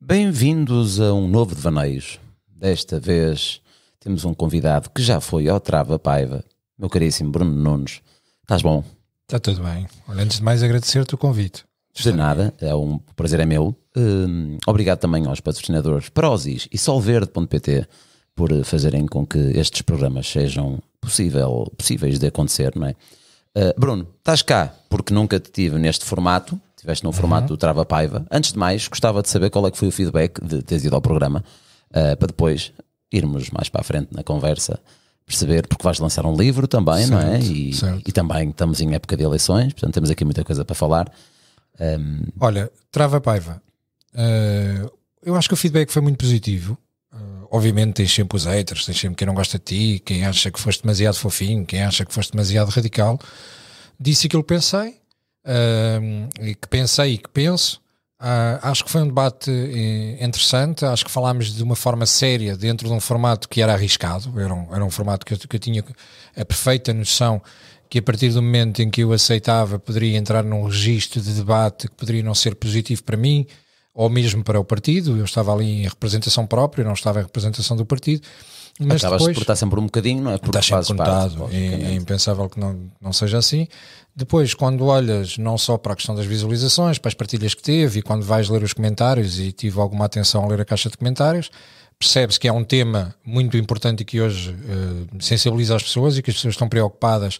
Bem-vindos a um novo Devaneios. Desta vez temos um convidado que já foi ao Trava Paiva, meu caríssimo Bruno Nunes. Estás bom? Está tudo bem. Olha, antes de mais agradecer-te o convite. De nada, é um prazer é meu. Hum, obrigado também aos patrocinadores Prozis e Solverde.pt por fazerem com que estes programas sejam possível, possíveis de acontecer, não é? Uh, Bruno, estás cá porque nunca te tive neste formato, estiveste no formato do Trava Paiva. Antes de mais, gostava de saber qual é que foi o feedback de teres ido ao programa, uh, para depois irmos mais para a frente na conversa, perceber, porque vais lançar um livro também, não é? Certo, E, certo. e também estamos em época de eleições, portanto temos aqui muita coisa para falar. Um, Olha, Trava Paiva. eh, eu acho que o feedback foi muito positivo. Eh, obviamente tens sempre os haters, tens sempre quem não gosta de ti, quem acha que foste demasiado fofinho, quem acha que foste demasiado radical. Disse aquilo que pensei, eh, e que pensei e que penso. Ah, acho que foi um debate eh, interessante. Acho que falámos de uma forma séria dentro de um formato que era arriscado. Era um, era um formato que eu, que eu tinha a perfeita noção que a partir do momento em que eu aceitava poderia entrar num registro de debate que poderia não ser positivo para mim ou mesmo para o partido. Eu estava ali em representação própria, não estava em representação do partido. Mas acabas depois, de portar sempre um bocadinho, não é? Porque Está sempre fazes parte, contado, é, é impensável que não, não seja assim. Depois, quando olhas não só para a questão das visualizações, para as partilhas que teve, e quando vais ler os comentários, e tive alguma atenção a ler a caixa de comentários, percebes que é um tema muito importante e que hoje eh, sensibiliza as pessoas e que as pessoas estão preocupadas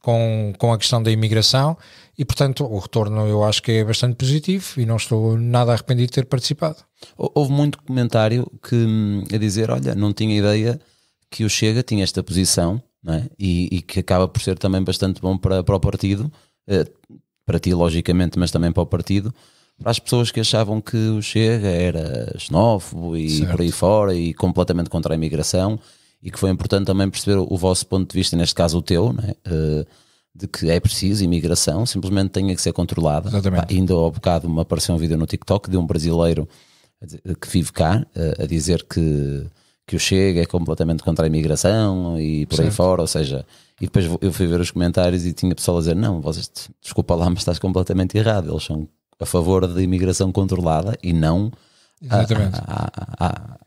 com, com a questão da imigração e, portanto, o retorno eu acho que é bastante positivo e não estou nada arrependido de ter participado. Hou- Houve muito comentário que hum, a dizer: olha, não tinha ideia que o Chega tinha esta posição é? e, e que acaba por ser também bastante bom para, para o partido, eh, para ti, logicamente, mas também para o partido, para as pessoas que achavam que o Chega era xenófobo e Certo. por aí fora e completamente contra a imigração, e que foi importante também perceber o vosso ponto de vista, neste caso o teu, é? Eh, de que é preciso imigração, simplesmente tenha que ser controlada. Exatamente. Ainda ao bocado me apareceu um vídeo no TikTok de um brasileiro que vive cá a, a dizer que, que o Chega é completamente contra a imigração e por aí Certo. fora, ou seja, e depois eu fui ver os comentários e tinha pessoal a dizer: Não, vocês, desculpa lá, mas estás completamente errado. Eles são a favor da imigração controlada e não Exatamente. à, à, à-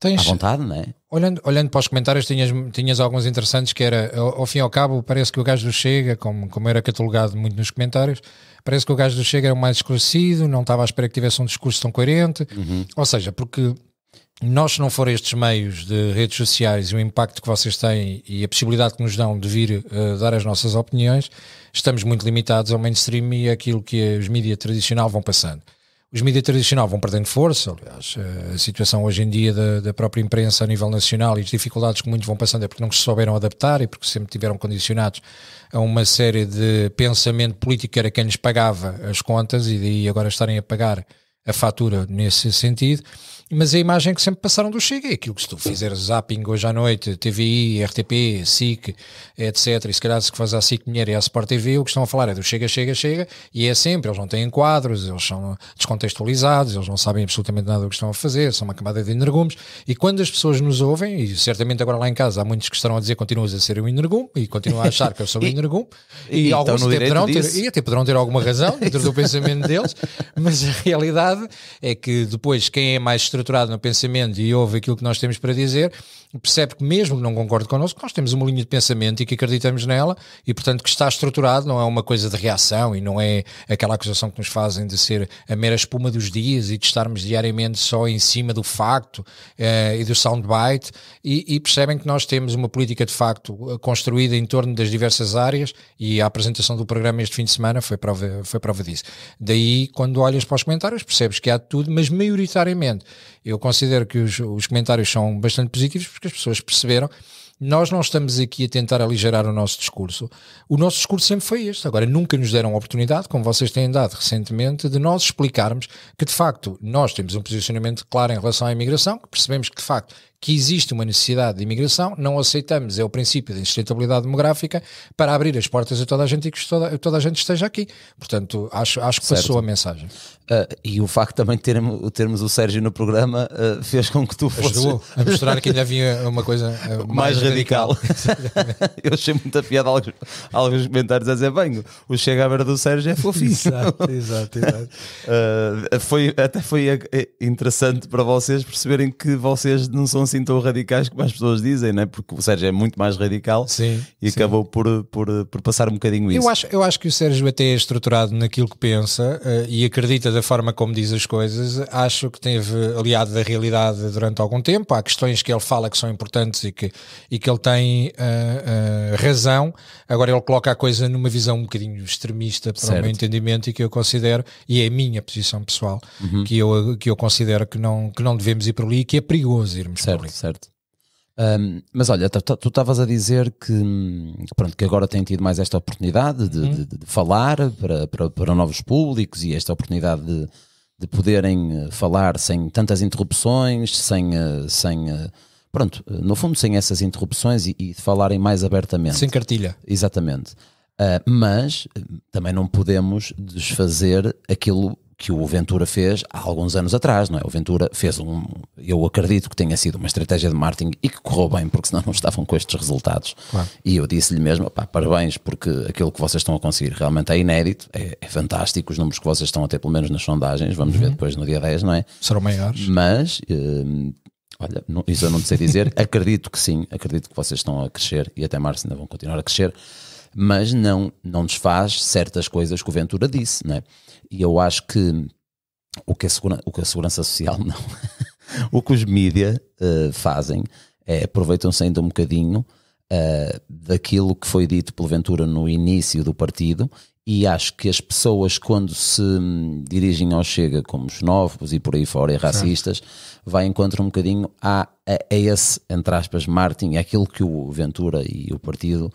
Tens, à vontade, não é? Olhando, olhando para os comentários, tinhas, tinhas alguns interessantes que era, ao, ao fim e ao cabo, parece que o gajo do Chega, como, como era catalogado muito nos comentários, parece que o gajo do Chega era o mais esclarecido, não estava à espera que tivesse um discurso tão coerente. Ou seja, porque nós, se não for estes meios de redes sociais e o impacto que vocês têm e a possibilidade que nos dão de vir eh, dar as nossas opiniões, estamos muito limitados ao mainstream e àquilo que os mídias tradicional vão passando. Os mídias tradicional vão perdendo força, aliás, eh, a situação hoje em dia da, da própria imprensa a nível nacional e as dificuldades que muitos vão passando é porque não se souberam adaptar e porque sempre tiveram condicionados a uma série de pensamento político que era quem lhes pagava as contas e daí agora estarem a pagar a fatura nesse sentido. Mas a imagem que sempre passaram do Chega é aquilo que se tu fizeres zapping hoje à noite, TVI, RTP, SIC, etc. E se calhar se faz a SIC Dinheiro e a Sport TV, o que estão a falar é do Chega, Chega, Chega, e é sempre, eles não têm quadros, eles são descontextualizados, eles não sabem absolutamente nada do que estão a fazer, são uma camada de energúmeos, e quando as pessoas nos ouvem, e certamente agora lá em casa há muitos que estarão a dizer continuas a ser um energume, e continuam a achar que eu sou um energume, e e, alguns até poderão ter, e até poderão ter alguma razão dentro do pensamento deles, mas a realidade é que depois quem é mais estruturado no pensamento e ouve aquilo que nós temos para dizer, percebe que mesmo que não concorde connosco, nós temos uma linha de pensamento e que acreditamos nela e portanto que está estruturado, não é uma coisa de reação e não é aquela acusação que nos fazem de ser a mera espuma dos dias e de estarmos diariamente só em cima do facto eh, e do soundbite e, e percebem que nós temos uma política de facto construída em torno das diversas áreas e a apresentação do programa este fim de semana foi prova, foi prova disso. Daí, quando olhas para os comentários, percebes que há tudo, mas maioritariamente eu considero que os, os comentários são bastante positivos porque as pessoas perceberam nós não estamos aqui a tentar aligerar o nosso discurso. O nosso discurso sempre foi este. Agora, nunca nos deram a oportunidade, como vocês têm dado recentemente, de nós explicarmos que, de facto, nós temos um posicionamento claro em relação à imigração, que percebemos que, de facto, que existe uma necessidade de imigração, não aceitamos, é o princípio da sustentabilidade demográfica, para abrir as portas a toda a gente e que toda, toda a gente esteja aqui. Portanto, acho, acho que passou a mensagem. Uh, e o facto também de termos, termos o Sérgio no programa uh, fez com que tu fosses Ajudou a mostrar que ainda havia uma coisa uh, mais, mais, radical. radical. Eu achei muita piada alguns, alguns comentários a dizer: bem, o Chega à beira do Sérgio é fofinho. exato, exato, exato. Foi, até foi uh, interessante para vocês perceberem que vocês não são assim tão radicais como as pessoas dizem, né? porque o Sérgio é muito mais radical Sim, e sim. acabou por, por, por passar um bocadinho isso. Eu acho, eu acho que o Sérgio até é estruturado naquilo que pensa uh, e acredita da forma como diz as coisas. Acho que teve aliado da realidade durante algum tempo. Há questões que ele fala que são importantes e que, e que ele tem uh, uh, razão. Agora ele coloca a coisa numa visão um bocadinho extremista para Certo. o meu entendimento e que eu considero, e é a minha posição pessoal, que, eu, que eu considero que não, que não devemos ir por ali e que é perigoso irmos por Certo, certo. Um, mas olha, tu- estavas a dizer que, pronto, que agora têm tido mais esta oportunidade de, de- de falar para, para, para novos públicos e esta oportunidade de, de poderem eh, falar sem tantas interrupções, sem, eh, sem eh, pronto, no fundo sem essas interrupções e, e de falarem mais abertamente. Sem cartilha. Exatamente. Ah, mas também não podemos desfazer aquilo que o Ventura fez há alguns anos atrás, não é? O Ventura fez um, eu acredito que tenha sido uma estratégia de marketing e que correu bem, porque senão não estavam com estes resultados. Claro. E eu disse-lhe mesmo, pá, parabéns, porque aquilo que vocês estão a conseguir realmente é inédito, é, é fantástico, os números que vocês estão a ter, pelo menos nas sondagens, vamos ver depois no dia 10, não é? Serão maiores. Mas, hum, olha, não- isso eu não te sei dizer. acredito que sim, acredito que vocês estão a crescer e até março ainda vão continuar a crescer, mas não, não desfaz certas coisas que o Ventura disse, não é? E eu acho que o que a, segura- o que a Segurança Social não. o que os mídia eh, fazem é aproveitam-se ainda um bocadinho eh, daquilo que foi dito pelo Ventura no início do partido e acho que as pessoas quando se hum, dirigem ao Chega como xenófobos e por aí fora e racistas vai encontrar um bocadinho a, a, a esse, entre aspas, marketing, é aquilo que o Ventura e o partido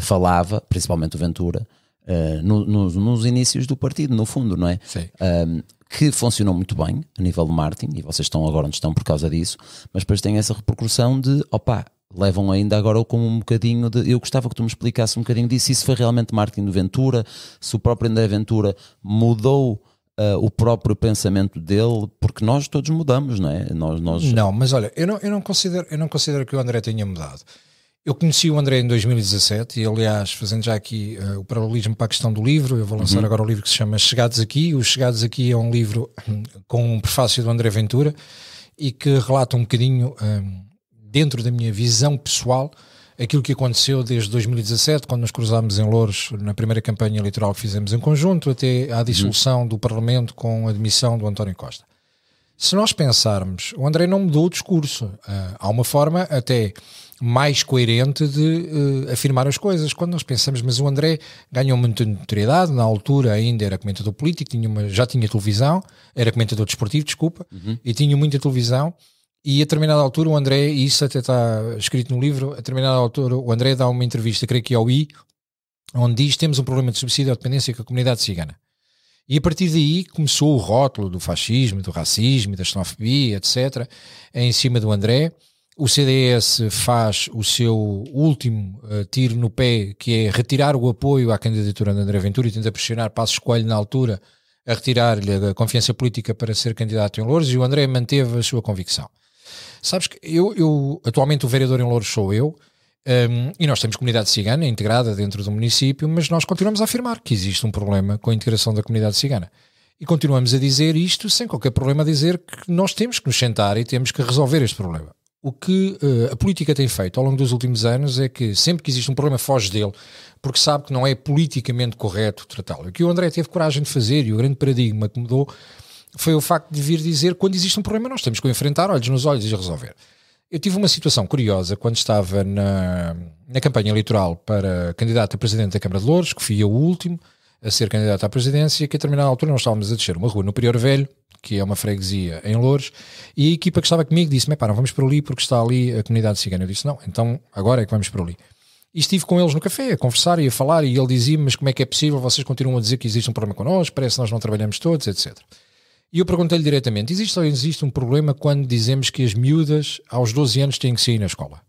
falava, principalmente o Ventura, eh, no- nos- nos inícios do partido, no fundo, não é? Sim. um, que funcionou muito bem a nível de marketing, e vocês estão agora onde estão por causa disso, mas depois tem essa repercussão de opá, levam ainda agora com um bocadinho de. Eu gostava que tu me explicasse um bocadinho disso, se isso foi realmente marketing do Ventura, se o próprio André Ventura mudou uh, o próprio pensamento dele, porque nós todos mudamos, não é? Nós, nós, Não, mas olha, eu não, eu, não considero, eu não considero que o André tenha mudado. Eu conheci o André em 2017 e, aliás, fazendo já aqui eh, o paralelismo para a questão do livro, eu vou lançar agora o livro que se chama Chegados Aqui. O Chegados Aqui é um livro hum, com um prefácio do André Ventura e que relata um bocadinho, hum, dentro da minha visão pessoal, aquilo que aconteceu desde 2017, quando nos cruzámos em Louros na primeira campanha eleitoral que fizemos em conjunto, até à dissolução do Parlamento com a admissão do António Costa. Se nós pensarmos, o André não mudou o discurso. Ah, há uma forma até mais coerente de eh, afirmar as coisas. Quando nós pensamos, mas o André ganhou muita notoriedade, na altura ainda era comentador político, tinha uma- já tinha televisão, era comentador desportivo, desculpa, e tinha muita televisão. E a determinada altura o André, e isso até está escrito no livro, a determinada altura o André dá uma entrevista, creio que ao I, onde diz temos um problema de subsídio à dependência com a comunidade cigana. E a partir daí começou o rótulo do fascismo, do racismo, da xenofobia, etc., em cima do André. O CDS faz o seu último eh, tiro no pé, que é retirar o apoio à candidatura de André Ventura e tenta pressionar Passos Coelho na altura a retirar-lhe a confiança política para ser candidato em Louros e o André manteve a sua convicção. Sabes que eu, eu atualmente o vereador em Louros sou eu, um, e nós temos comunidade cigana integrada dentro do município, mas nós continuamos a afirmar que existe um problema com a integração da comunidade cigana. E continuamos a dizer isto sem qualquer problema a dizer que nós temos que nos sentar e temos que resolver este problema. O que uh, a política tem feito ao longo dos últimos anos é que sempre que existe um problema foge dele, porque sabe que não é politicamente correto tratá-lo. O que o André teve coragem de fazer e o grande paradigma que mudou foi o facto de vir dizer quando existe um problema nós temos que o enfrentar olhos nos olhos e resolver. Eu tive uma situação curiosa quando estava na, na campanha eleitoral para candidato a presidente da Câmara de Louros, que fui eu o último a ser candidato à presidência, que a determinada altura nós estávamos a descer uma rua no Prior Velho, que é uma freguesia em Louros, e a equipa que estava comigo disse-me, pá, não vamos por ali porque está ali a comunidade cigana. Eu disse, não, então agora é que vamos por ali. E estive com eles no café a conversar e a falar, e ele dizia-me, mas como é que é possível, vocês continuam a dizer que existe um problema connosco, parece que nós não trabalhamos todos, etc. E eu perguntei-lhe diretamente: existe ou existe um problema quando dizemos que as miúdas aos 12 anos têm que sair na escola?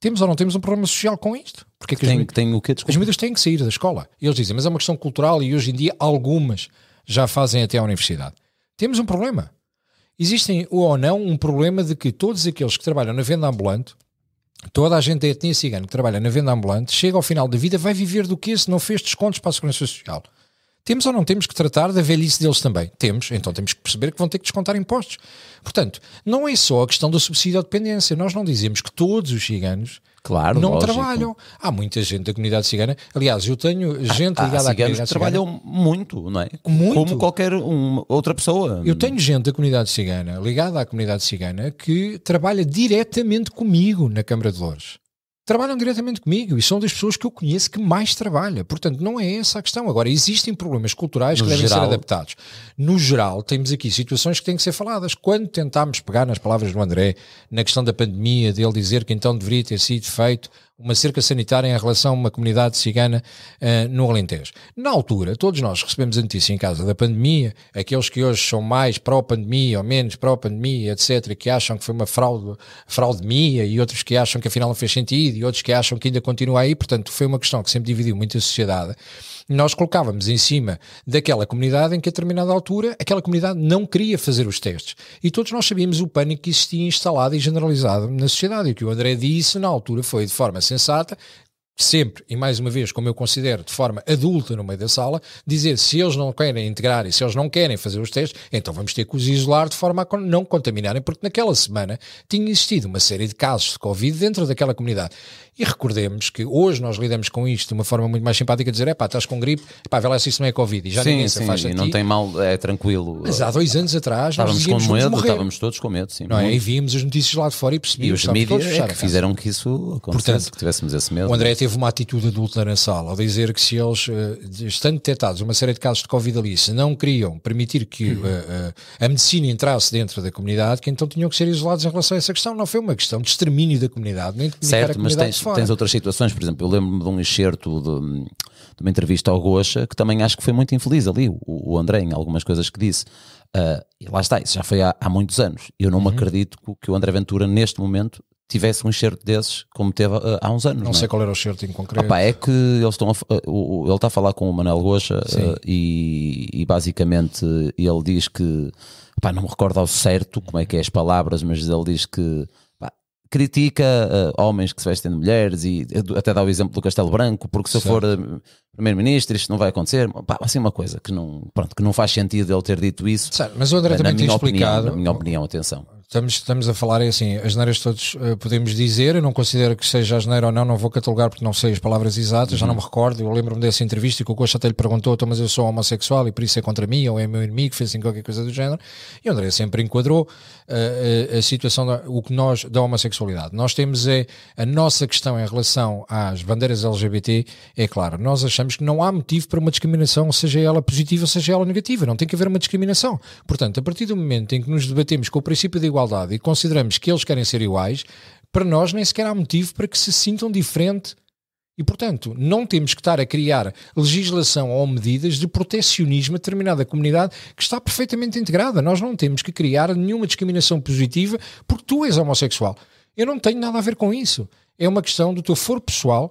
Temos ou não temos um problema social com isto? Porque é que as, tem, mi- tem o quê? as têm que sair da escola. E eles dizem, mas é uma questão cultural e hoje em dia algumas já fazem até a universidade. Temos um problema. Existem ou não um problema de que todos aqueles que trabalham na venda ambulante, toda a gente da etnia cigana que trabalha na venda ambulante, chega ao final da vida, vai viver do que se não fez descontos para a Segurança Social. Temos ou não temos que tratar da velhice deles também? Temos, então temos que perceber que vão ter que descontar impostos. Portanto, não é só a questão do subsídio à dependência. Nós não dizemos que todos os ciganos Claro, não lógico. trabalham. Há muita gente da comunidade cigana. Aliás, eu tenho gente Há ligada à ciganos comunidade que trabalham cigana. muito, não é? Muito. Como qualquer um- outra pessoa. Eu tenho gente da comunidade cigana, ligada à comunidade cigana, que trabalha diretamente comigo na Câmara de Louros. Trabalham diretamente comigo e são das pessoas que eu conheço que mais trabalha. Portanto, não é essa a questão. Agora, existem problemas culturais No que devem geral. ser adaptados. No geral, temos aqui situações que têm que ser faladas. Quando tentámos pegar nas palavras do André, na questão da pandemia, dele dizer que então deveria ter sido feito uma cerca sanitária em relação a uma comunidade cigana eh, no Alentejo. Na altura, todos nós recebemos a notícia em casa da pandemia, aqueles que hoje são mais pró-pandemia ou menos pró-pandemia, etc., que acham que foi uma fraude, fraudemia e outros que acham que afinal não fez sentido e outros que acham que ainda continua aí, portanto, foi uma questão que sempre dividiu muito a sociedade. Nós colocávamos em cima daquela comunidade em que a determinada altura aquela comunidade não queria fazer os testes. E todos nós sabíamos o pânico que existia instalado e generalizado na sociedade. E o que o André disse na altura foi de forma sensata, sempre, e mais uma vez, como eu considero, de forma adulta no meio da sala, dizer se eles não querem integrar e se eles não querem fazer os testes, então vamos ter que os isolar de forma a não contaminarem, porque naquela semana tinha existido uma série de casos de Covid dentro daquela comunidade. E recordemos que hoje nós lidamos com isto de uma forma muito mais simpática, dizer, é pá, estás com gripe, pá, vê lá se isso não é Covid, e já sim, ninguém se sim, afasta e de não tem mal, é tranquilo. Mas há dois anos atrás nós estávamos com medo, estávamos todos com medo, sim. Não é? E víamos as notícias lá de fora e E percebíamos os estávamos todos mídias a é que a fizeram que isso acontecesse, Portanto, que tivéssemos esse medo. O André teve uma atitude adulta na sala, ao dizer que se eles, eh, estando detectados uma série de casos de Covid ali, se não queriam permitir que Uhum. eh, eh, a medicina entrasse dentro da comunidade, que então tinham que ser isolados em relação a essa questão. Não foi uma questão de extermínio da comunidade, nem de comunicar a Certo, mas comunidade tens, de fora. tens outras situações, por exemplo, eu lembro-me de um excerto de, de uma entrevista ao Gocha que também acho que foi muito infeliz ali, o, o André, em algumas coisas que disse. Ah, e lá está, isso já foi há, há muitos anos. Eu não Uhum. me acredito que, o- que o André Ventura, neste momento, tivesse um excerto desses como teve ah, há uns anos. Não é? sei qual era o certo em concreto. Opa, é que eles estão a uh, ele está a falar com o Manel Gocha uh, e, e basicamente ele diz que pá, não me recordo ao certo como é que é as palavras, mas ele diz que critica uh, homens que se vestem de mulheres e até dá o exemplo do Castelo Branco, porque se eu for uh, primeiro-ministro isto não vai acontecer. Pá, assim uma coisa que não, pronto, que não faz sentido ele ter dito isso. Sabe, Mas o André também tem minha, opinião, explicado. na minha opinião, atenção. Estamos, estamos a falar é assim, as neiras todos eh, podemos dizer, eu não considero que seja asneira ou não, não vou catalogar porque não sei as palavras exatas, já não me recordo, eu lembro-me dessa entrevista que o Costa até lhe perguntou, então, mas eu sou homossexual e por isso é contra mim, ou é meu inimigo, fez assim qualquer coisa do género, e o André sempre enquadrou eh, eh, a situação, da, o que nós, da homossexualidade. Nós temos é, a nossa questão em relação às bandeiras LGBT, é claro, nós achamos que não há motivo para uma discriminação, seja ela positiva, seja ela negativa, não tem que haver uma discriminação. Portanto, a partir do momento em que nos debatemos com o princípio da igualdade e consideramos que eles querem ser iguais, para nós nem sequer há motivo para que se sintam diferente. E, portanto, não temos que estar a criar legislação ou medidas de protecionismo a determinada comunidade que está perfeitamente integrada. Nós não temos que criar nenhuma discriminação positiva porque tu és homossexual. Eu não tenho nada a ver com isso. É uma questão do teu foro pessoal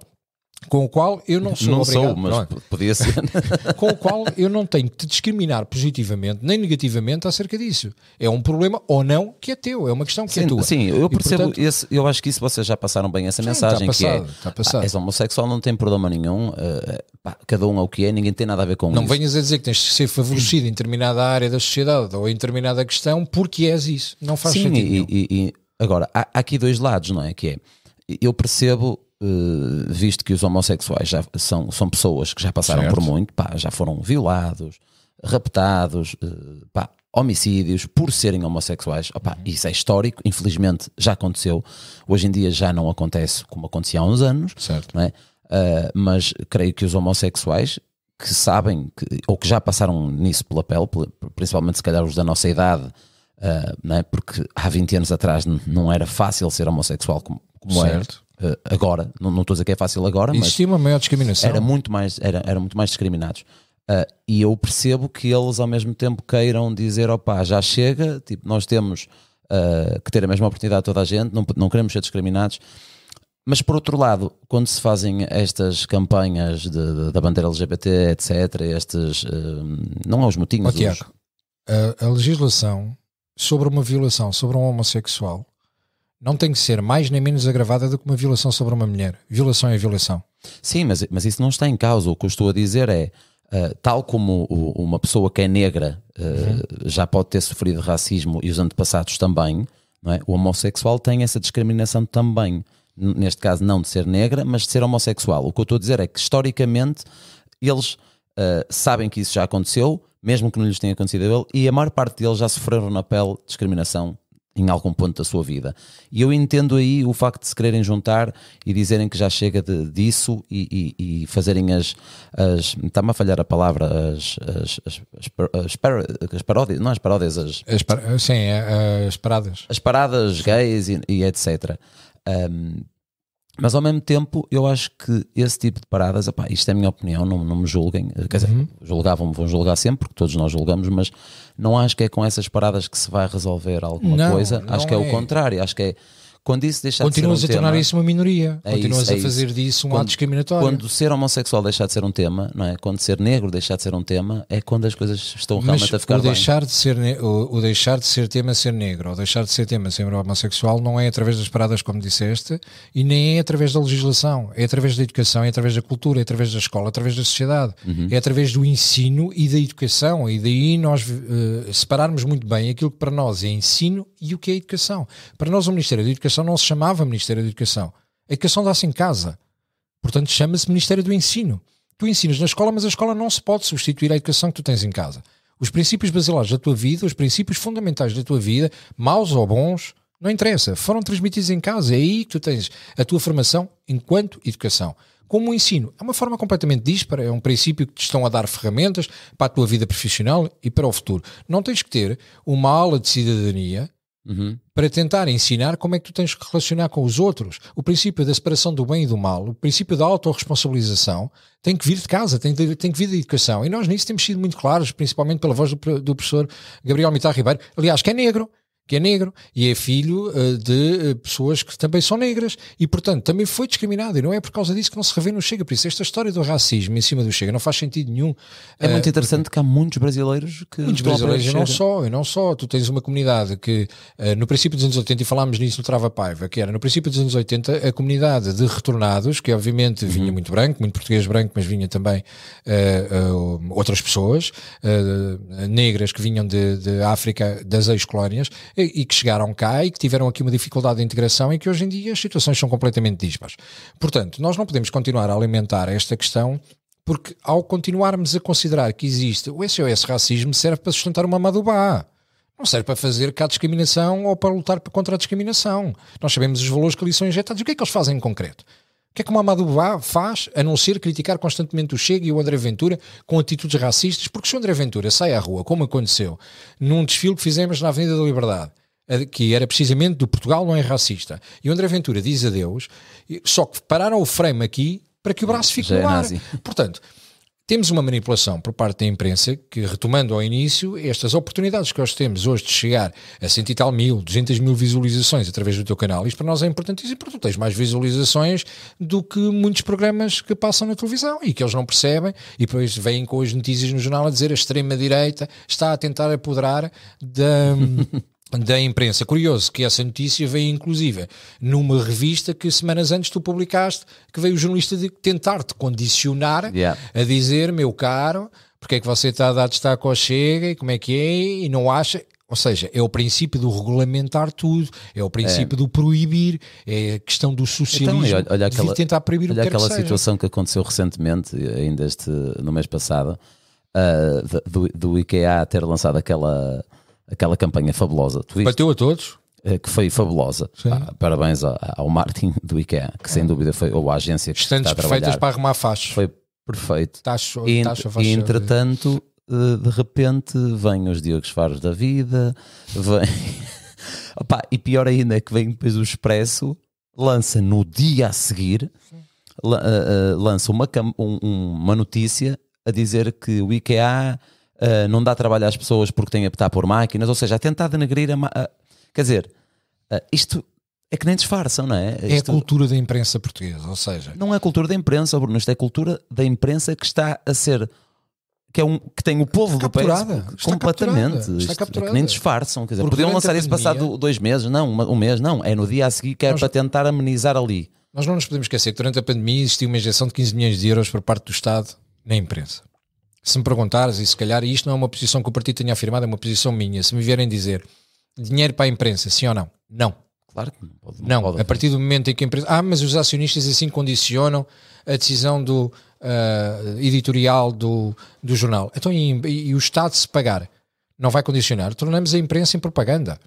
com o qual eu não sou não obrigado, sou, mas podia ser. com o qual eu não tenho que te discriminar positivamente nem negativamente acerca disso. É um problema ou não que é teu, é uma questão que é Sim, tua. sim, eu E, percebo portanto, esse, eu acho que isso vocês já passaram bem essa Sim, mensagem está passado, que é está passado. "Ah, és homossexual, não tem problema nenhum, eh, pá, cada um é o que é, ninguém tem nada a ver com Não isso. venhas a dizer que tens de ser favorecido em determinada área da sociedade ou em determinada questão porque és isso. Não faz Sim, sentido. e, nenhum. e- e- agora há, há aqui dois lados, não é? Que é eu percebo, eh, visto que os homossexuais já são, são pessoas que já passaram Certo. por muito, pá, já foram violados, raptados, eh, pá, homicídios por serem homossexuais, Uhum. isso é histórico, infelizmente já aconteceu, hoje em dia já não acontece como acontecia há uns anos, Certo. é? Ah, mas creio que os homossexuais que sabem que, ou que já passaram nisso pela pele, principalmente se calhar os da nossa idade, não é? porque há 20 anos atrás não era fácil ser homossexual como, como é Certo. Agora, não, não estou a dizer que é fácil agora, mas Existia uma maior discriminação. era muito mais, era, era muito mais discriminados. Ah, e eu percebo que eles ao mesmo tempo queiram dizer, opá, já chega, tipo, nós temos ah, que ter a mesma oportunidade de toda a gente, não, não queremos ser discriminados. Mas por outro lado, quando se fazem estas campanhas de- de- da bandeira LGBT, etc., estes, ah, não é os motinhos, Ó, os- Tiago, a, a legislação sobre uma violação sobre um homossexual não tem que ser mais nem menos agravada do que uma violação sobre uma mulher. Violação é violação. Sim, mas, mas isso não está em causa. O que eu estou a dizer é, uh, tal como o, uma pessoa que é negra uh, já pode ter sofrido racismo e os antepassados também, é? o homossexual tem essa discriminação também. Neste caso, não de ser negra, mas de ser homossexual. O que eu estou a dizer é que, historicamente, eles uh, sabem que isso já aconteceu, mesmo que não lhes tenha acontecido a ele, e a maior parte deles já sofreram na pele discriminação em algum ponto da sua vida. E eu entendo aí o facto de se quererem juntar e dizerem que já chega de, disso e, e, e, fazerem as. as Está-me a falhar a palavra, as, as, as, as, as paródias, não as paródias, as. as sim, é, as paradas. As paradas gays e, e etc. Um, mas ao mesmo tempo, eu acho que esse tipo de paradas, epá, isto é a minha opinião, não, não me julguem, quer dizer, uhum. julgavam vão julgar sempre, porque todos nós julgamos, mas não acho que é com essas paradas que se vai resolver alguma não, coisa, acho que é, é o contrário, acho que é quando isso deixar Continuas de ser um a tornar tema, isso uma minoria. É Continuas isso, é a fazer isso. disso um quando, ato discriminatório. Quando ser homossexual deixar de ser um tema, não é? Quando ser negro deixar de ser um tema, é quando as coisas estão realmente Mas a ficar o deixar De ser o, o, deixar de ser tema ser negro, ou deixar de ser tema ser homossexual, não é através das paradas, como disseste, e nem é através da legislação. É através da educação, é através da cultura, é através da escola, é através da sociedade. Uhum. É através do ensino e da educação. E daí nós uh, separarmos muito bem aquilo que para nós é ensino e o que é educação. Para nós o Ministério da Educação não se chamava Ministério Ministério da Educação. A educação dá-se em casa. Portanto, chama-se Ministério do Ensino. Tu ensinas na escola, mas a escola não se pode substituir à educação que tu tens em casa. Os princípios basilares da tua vida, os princípios fundamentais da tua vida, maus ou bons, não interessa, foram transmitidos em casa. É aí que tu tens a tua formação enquanto educação. Como o ensino, é uma forma completamente dispara, é um princípio que te estão a dar ferramentas para a tua vida profissional e para o futuro. Não tens que ter uma aula de cidadania Uhum. Para tentar ensinar como é que tu tens que relacionar com os outros. O princípio da separação do bem e do mal, o princípio da autorresponsabilização, tem que vir de casa, tem, tem que vir da educação. E nós nisso temos sido muito claros, principalmente pela voz do, do professor Gabriel Mitar Ribeiro, aliás, que é negro que é negro e é filho uh, de uh, pessoas que também são negras e, portanto, também foi discriminado. E não é por causa disso que não se revê no Chega. Por isso, esta história do racismo em cima do Chega não faz sentido nenhum. É muito uh, interessante porque... que há muitos brasileiros que. Muitos brasileiros, e não só, e não só. Tu tens uma comunidade que, no princípio dos anos 80, e falámos nisso no Trava Paiva, que era no princípio dos anos 80, a comunidade de retornados, que obviamente vinha uhum. muito branco, muito português branco, mas vinha também outras pessoas negras que vinham de, de África, das ex-colónias, e, que chegaram cá e que tiveram aqui uma dificuldade de integração e que hoje em dia as situações são completamente dispas. Portanto, nós não podemos continuar a alimentar esta questão porque ao continuarmos a considerar que existe o SOS racismo serve para sustentar uma madubá. Não serve para fazer cá discriminação ou para lutar contra a discriminação. Nós sabemos os valores que ali são injetados. O que é que eles fazem em concreto? O que é que uma Amadubá faz a não ser criticar constantemente o Chega e o André Ventura com atitudes racistas? Porque se o André Ventura sai à rua, como aconteceu num desfile que fizemos na Avenida da Liberdade, que era precisamente do Portugal não é racista. E o André Ventura diz adeus, só que pararam o frame aqui para que o braço fique no é ar. Portanto, temos uma manipulação por parte da imprensa que, retomando ao início, estas oportunidades que nós temos hoje de chegar a cento e tal mil, duzentas mil visualizações através do teu canal, isto para nós é importantíssimo porque tu tens mais visualizações do que muitos programas que passam na televisão e que eles não percebem e depois vêm com as notícias no jornal a dizer a extrema-direita está a tentar apoderar da... da imprensa. Curioso que essa notícia veio inclusive numa revista que semanas antes tu publicaste, que veio o jornalista tentar-te condicionar yeah. a dizer, meu caro, porque é que você está a dar destaque ao Chega e como é que é e não acha... Ou seja, é o princípio do regulamentar tudo, é o princípio é. do proibir, é a questão do socialismo, então, olha, olha aquela, tentar proibir olha o que aquela situação que aconteceu recentemente, ainda este, no mês passado, uh, do, do IKEA ter lançado aquela aquela campanha fabulosa. Bateu a todos? Eh, que foi fabulosa. Ah, parabéns ao, ao Martin do IKEA, que sem dúvida foi ou a agência que Estantes está a perfeitas para arrumar fachos. Foi perfeito. Tacho, e, tacho e entretanto, eh, de repente, vêm os Diogos Faros da vida, vem. Opa, e pior ainda é que vem depois o Expresso, lança no dia a seguir, uh, lança uma, um, uma notícia a dizer que o IKEA uh, não dá trabalho às pessoas porque têm a optar por máquinas, ou seja, a tentar denegrir a. Quer dizer, uh, isto é que nem disfarçam, não é? É a cultura da imprensa portuguesa, ou seja. Não é cultura da imprensa, Bruno, isto é cultura da imprensa que está a ser. que, é um, que tem o povo Está do país. Está completamente. capturada. Está Isto- capturada. que nem disfarçam. Quer dizer, Porque podiam lançar a isso passado dois meses, não, um mês, não. É no dia a seguir que é Nós- para tentar amenizar ali. Nós não nos podemos esquecer que durante a pandemia existiu uma injeção de 15 milhões de euros por parte do Estado na imprensa. Se me perguntares, e se calhar e isto não é uma posição que o partido tenha afirmado, é uma posição minha, se me vierem dizer dinheiro para a imprensa, sim ou não? Não. Claro que não pode. Não, pode a partir do momento em que a empresa. Ah, mas os acionistas assim condicionam a decisão do ah, editorial do, do jornal. Então, e, e o Estado se pagar não vai condicionar? Tornamos a imprensa em propaganda.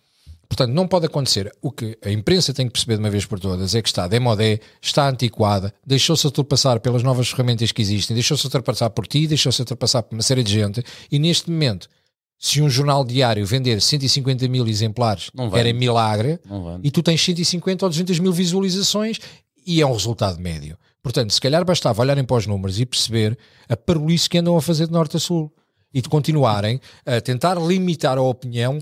Portanto, não pode acontecer. O que a imprensa tem que perceber de uma vez por todas é que está demodé, está antiquada, deixou-se ultrapassar pelas novas ferramentas que existem, deixou-se ultrapassar por ti, deixou-se ultrapassar por uma série de gente, e neste momento, se um jornal diário vender 150 mil exemplares, era milagre, e tu tens 150 ou 200 mil visualizações e é um resultado médio. Portanto, se calhar bastava olharem para os números e perceber a parolice que andam a fazer de norte a sul e de continuarem a tentar limitar a opinião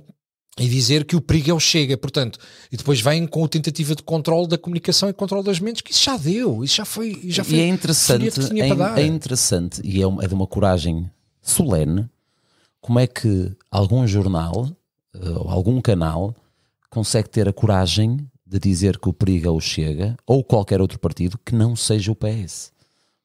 e dizer que o perigo é o chega, portanto, e depois vêm com a tentativa de controle da comunicação e controle das mentes, que isso já deu, isso já foi, já foi E é interessante, é, é interessante e é, uma- é de uma coragem solene como é que algum jornal eh, ou algum canal consegue ter a coragem de dizer que o perigo é o Chega ou qualquer outro partido que não seja o PS.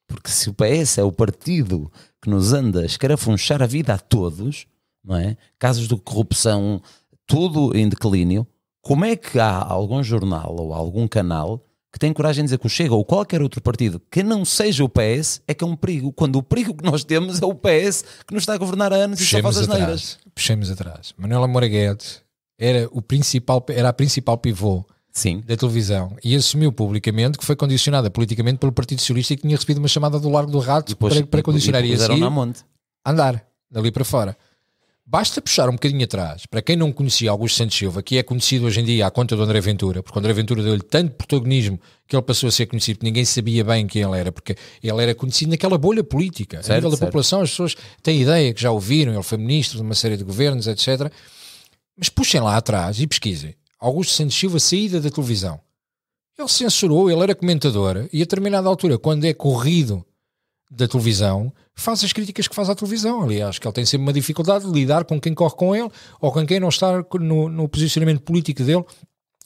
Porque se o PS é o partido que nos anda a escarafunchar a vida a todos, não é? Casos de corrupção, tudo em declínio, como é que há algum jornal ou algum canal que tem coragem de dizer que o Chega ou qualquer outro partido que não seja o PS é que é um perigo, quando o perigo que nós temos é o PS que nos está a governar há anos e só faz Puxemos as neiras. atrás, puxemos atrás. Manuela Moura Guedes era, o principal, era a principal pivô Sim, da televisão e assumiu publicamente que foi condicionada politicamente pelo Partido Socialista e que tinha recebido uma chamada do Largo do Rato depois, para, para condicionar e, e, e a andar dali para fora. Basta puxar um bocadinho atrás, para quem não conhecia Augusto Santos Silva, que é conhecido hoje em dia à conta do André Ventura, porque o André Ventura deu-lhe tanto protagonismo que ele passou a ser conhecido, que ninguém sabia bem quem ele era, porque ele era conhecido naquela bolha política. a Certo, nível da certo. população, as pessoas têm ideia que já o viram, ele foi ministro de uma série de governos, etc. Mas puxem lá atrás e pesquisem. Augusto Santos Silva, saída da televisão. Ele censurou, ele era comentador, e a determinada altura, quando é corrido da televisão, faz as críticas que faz à televisão. Aliás, que ele tem sempre uma dificuldade de lidar com quem corre com ele ou com quem não está no, no posicionamento político dele.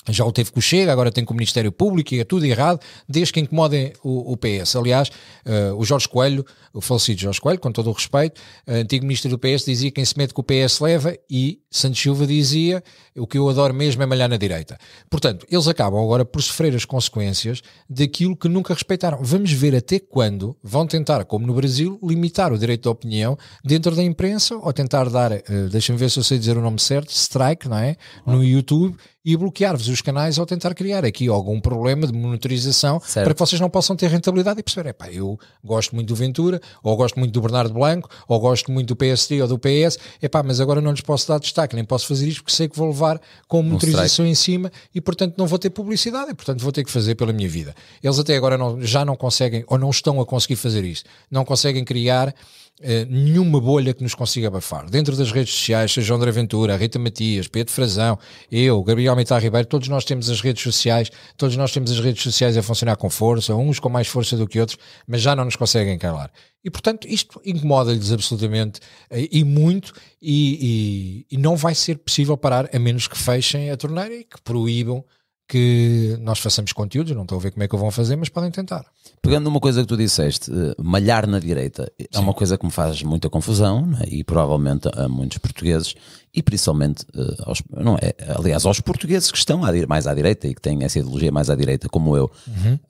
Já o teve com o Chega, agora tem com o Ministério Público e é tudo errado, desde que incomodem o, o PS. Aliás, eh, o Jorge Coelho, o falecido Jorge Coelho, com todo o respeito, eh, antigo ministro do PS, dizia que quem se mete com o PS leva e Santos Silva dizia o que eu adoro mesmo é malhar na direita. Portanto, eles acabam agora por sofrer as consequências daquilo que nunca respeitaram. Vamos ver até quando vão tentar, como no Brasil, limitar o direito de opinião dentro da imprensa ou tentar dar, eh, deixa-me ver se eu sei dizer o nome certo, strike, não é? No YouTube e bloquear-vos os canais ou tentar criar aqui algum problema de monitorização Certo. para que vocês não possam ter rentabilidade e perceber, epá, eu gosto muito do Ventura, ou gosto muito do Bernardo Blanco, ou gosto muito do PSD ou do PS, epá, mas agora não lhes posso dar destaque, nem posso fazer isto porque sei que vou levar com monitorização em cima e portanto não vou ter publicidade e portanto vou ter que fazer pela minha vida. Eles até agora não- já não conseguem ou não estão a conseguir fazer isto, não conseguem criar eh, nenhuma bolha que nos consiga abafar. Dentro das redes sociais, seja André Ventura, Rita Matias, Pedro Frazão, eu, Gabriel Mitar Ribeiro, todos nós temos as redes sociais, todos nós temos as redes sociais a funcionar com força, uns com mais força do que outros, mas já não nos conseguem calar. E portanto, isto incomoda-lhes absolutamente eh, e muito, e, e- e não vai ser possível parar a menos que fechem a torneira e que proíbam que nós façamos conteúdos. Não estou a ver como é que o vão fazer, mas podem tentar. Pegando numa coisa que tu disseste, eh, malhar na direita é uma coisa que me faz muita confusão é? e provavelmente a muitos portugueses e principalmente eh, aos, não é, aliás, aos portugueses que estão mais à direita e que têm essa ideologia mais à direita, como eu,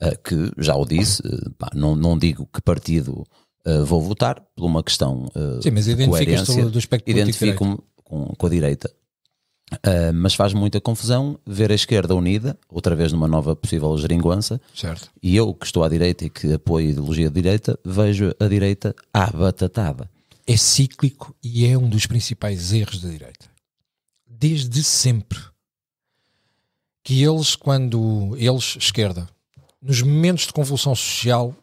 eh, que já o disse, pá, não, não digo que partido vou votar por uma questão Sim, mas de coerência. do- do Identifico-me com, com a direita. Uh, mas faz muita confusão ver a esquerda unida, outra vez numa nova possível geringonça, Certo. e eu que estou à direita e que apoio a ideologia de direita, vejo a direita à batatada. é cíclico e é um dos principais erros da direita. Desde sempre. Que eles, quando eles, esquerda, nos momentos de convulsão social,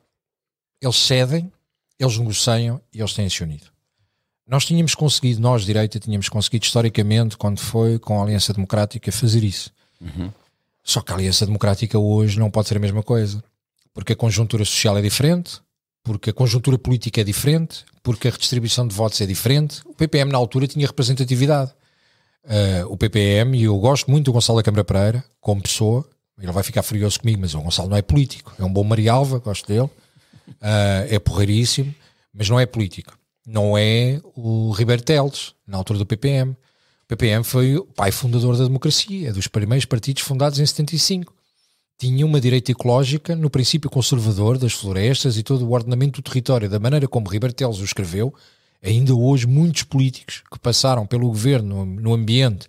eles cedem, eles negociam e eles têm-se unido. Nós tínhamos conseguido, nós, direita, tínhamos conseguido historicamente, quando foi com a Aliança Democrática, fazer isso. Só que a Aliança Democrática hoje não pode ser a mesma coisa. Porque a conjuntura social é diferente, porque a conjuntura política é diferente, porque a redistribuição de votos é diferente. O PPM na altura tinha representatividade. Uh, o PPM, e eu gosto muito do Gonçalo da Câmara Pereira, como pessoa, ele vai ficar furioso comigo, mas o Gonçalo não é político, é um bom Marialva, gosto dele, uh, é porreiríssimo, mas não é político. Não é o Ribeiro Teles, na altura do PPM. O PPM foi o pai fundador da democracia, é dos primeiros partidos fundados em 75 tinha uma direita ecológica no princípio conservador das florestas e todo o ordenamento do território, da maneira como Ribertelos o escreveu, ainda hoje muitos políticos que passaram pelo governo no ambiente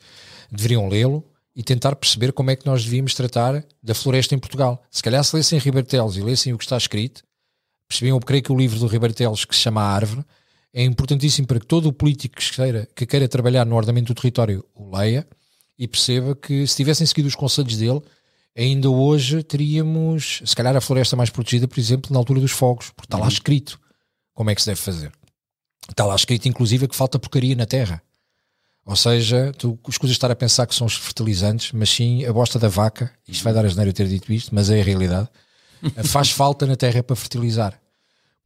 deveriam lê-lo e tentar perceber como é que nós devíamos tratar da floresta em Portugal. Se calhar se lessem Ribertelos e lessem o que está escrito, percebiam, eu creio que o livro do Ribertelos que se chama A Árvore é importantíssimo para que todo o político que queira, que queira trabalhar no ordenamento do território o leia e perceba que se tivessem seguido os conselhos dele ainda hoje teríamos, se calhar, a floresta mais protegida, por exemplo, na altura dos fogos, porque está uhum. lá escrito como é que se deve fazer. Está lá escrito, inclusive, que falta porcaria na terra. Ou seja, tu escusas estar a pensar que são os fertilizantes, mas sim a bosta da vaca, isto vai dar a geneira eu ter dito isto, mas é a realidade, faz falta na terra para fertilizar.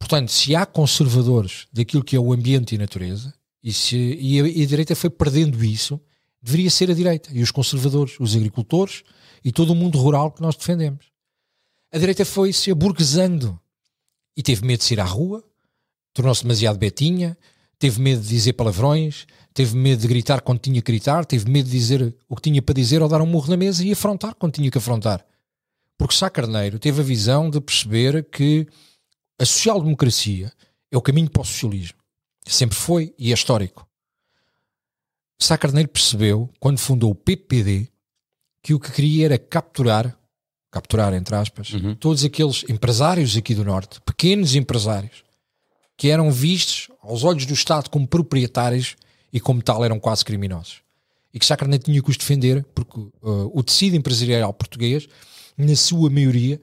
Portanto, se há conservadores daquilo que é o ambiente e a natureza, e, se, e, a, e a direita foi perdendo isso, deveria ser a direita. E os conservadores, os agricultores, e todo o mundo rural que nós defendemos. A direita foi se aburguesando e teve medo de ir à rua, tornou-se demasiado betinha, teve medo de dizer palavrões, teve medo de gritar quando tinha que gritar, teve medo de dizer o que tinha para dizer ou dar um murro na mesa e afrontar quando tinha que afrontar. Porque Sá Carneiro teve a visão de perceber que a social-democracia é o caminho para o socialismo. Sempre foi e é histórico. Sá Carneiro percebeu, quando fundou o PPD, que o que queria era capturar, capturar entre aspas, uhum. todos aqueles empresários aqui do Norte, pequenos empresários, que eram vistos aos olhos do Estado como proprietários e como tal eram quase criminosos. E que Sacra tinha que os defender, porque uh, o tecido empresarial português, na sua maioria,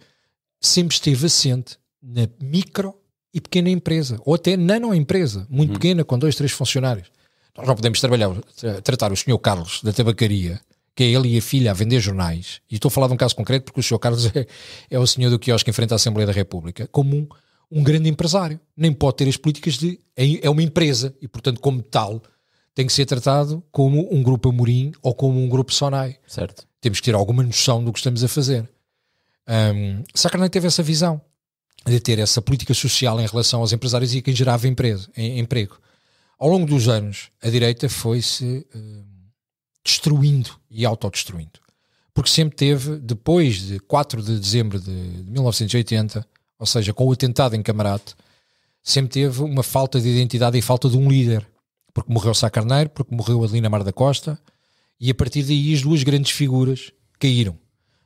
sempre esteve assente na micro e pequena empresa, ou até nano-empresa, muito uhum. pequena, com dois, três funcionários. Nós não podemos trabalhar, tratar o senhor Carlos da tabacaria que é ele e a filha a vender jornais, e estou a falar de um caso concreto porque o Sr. Carlos é, é o senhor do quiosque em frente à Assembleia da República, como um, um grande empresário. Nem pode ter as políticas de. É, é uma empresa e, portanto, como tal, tem que ser tratado como um grupo Amorim ou como um grupo Sonai. Certo. Temos que ter alguma noção do que estamos a fazer. Um, Sacarney teve essa visão de ter essa política social em relação aos empresários e a quem gerava em, emprego. Ao longo dos anos, a direita foi-se. Uh, destruindo e autodestruindo. Porque sempre teve, depois de 4 de dezembro de 1980, ou seja, com o atentado em Camarate, sempre teve uma falta de identidade e falta de um líder. Porque morreu Sá Carneiro, porque morreu Adelina Mar da Costa, e a partir daí as duas grandes figuras caíram.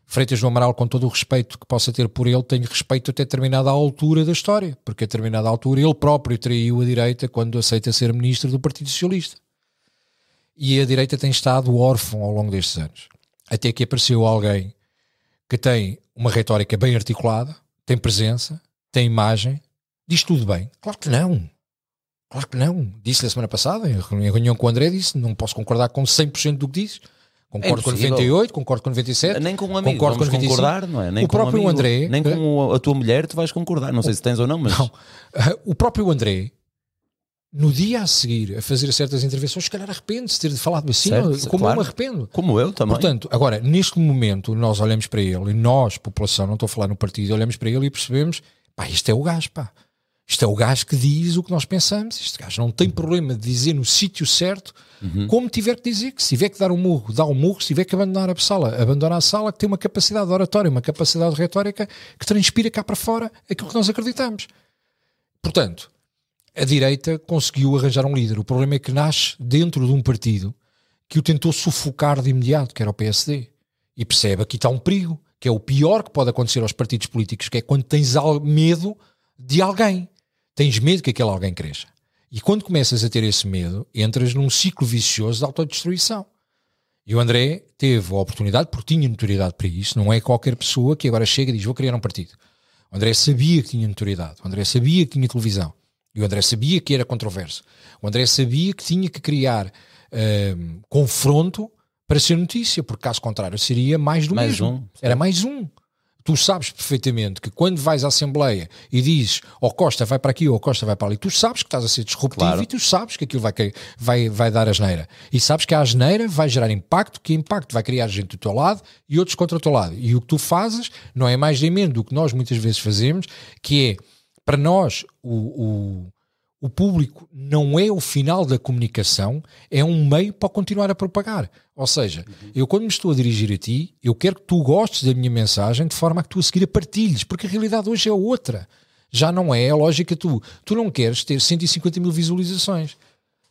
Freitas do Amaral, com todo o respeito que possa ter por ele, tem respeito até determinada altura da história, porque a determinada altura ele próprio traiu a direita quando aceita ser ministro do Partido Socialista e a direita tem estado órfão ao longo destes anos. Até que apareceu alguém que tem uma retórica bem articulada, tem presença, tem imagem, diz tudo bem. Claro que não. Claro que não. Disse na semana passada, em reunião com o André, disse: não posso concordar com 100% do que disse. Concordo é com 98, concordo com 97. Nem com um amigo concordo com 95. concordar, não é? Nem o próprio um amigo, André. Nem com a tua mulher tu vais concordar. Não sei se tens ou não, mas. Não. O próprio André no dia a seguir a fazer certas intervenções, se calhar arrepende-se de ter falado assim, certo, como claro. eu me arrependo. Como eu também. Portanto, agora, neste momento, nós olhamos para ele, e nós, população, não estou a falar no partido, olhamos para ele e percebemos, pá, isto é o gajo, pá. Isto é o gajo que diz o que nós pensamos. Este gajo não tem problema de dizer no sítio certo uhum. como tiver que dizer. Que se tiver que dar um murro, dá um murro. Se tiver que abandonar a sala, abandona a sala que tem uma capacidade oratória, uma capacidade retórica que transpira cá para fora aquilo que nós acreditamos. Portanto, a direita conseguiu arranjar um líder. O problema é que nasce dentro de um partido que o tentou sufocar de imediato, que era o PSD. E percebe que está um perigo, que é o pior que pode acontecer aos partidos políticos, que é quando tens medo de alguém. Tens medo que aquele alguém cresça. E quando começas a ter esse medo, entras num ciclo vicioso de autodestruição. E o André teve a oportunidade, porque tinha notoriedade para isso, não é qualquer pessoa que agora chega e diz vou criar um partido. O André sabia que tinha notoriedade, o André sabia que tinha televisão, e o André sabia que era controverso. O André sabia que tinha que criar uh, confronto para ser notícia, porque caso contrário seria mais do mais mesmo. Um, era mais um. Tu sabes perfeitamente que quando vais à Assembleia e dizes ou oh, Costa vai para aqui ou oh, Costa vai para ali, tu sabes que estás a ser disruptivo claro. e tu sabes que aquilo vai, vai, vai dar asneira. E sabes que a asneira vai gerar impacto, que impacto vai criar gente do teu lado e outros contra o teu lado. E o que tu fazes não é mais nem menos do que nós muitas vezes fazemos, que é, para nós, o, o o público não é o final da comunicação, é um meio para continuar a propagar. Ou seja, uhum. eu quando me estou a dirigir a ti, eu quero que tu gostes da minha mensagem de forma a que tu a seguir a partilhes, porque a realidade hoje é outra. Já não é a lógica tu. Tu não queres ter 150 mil visualizações.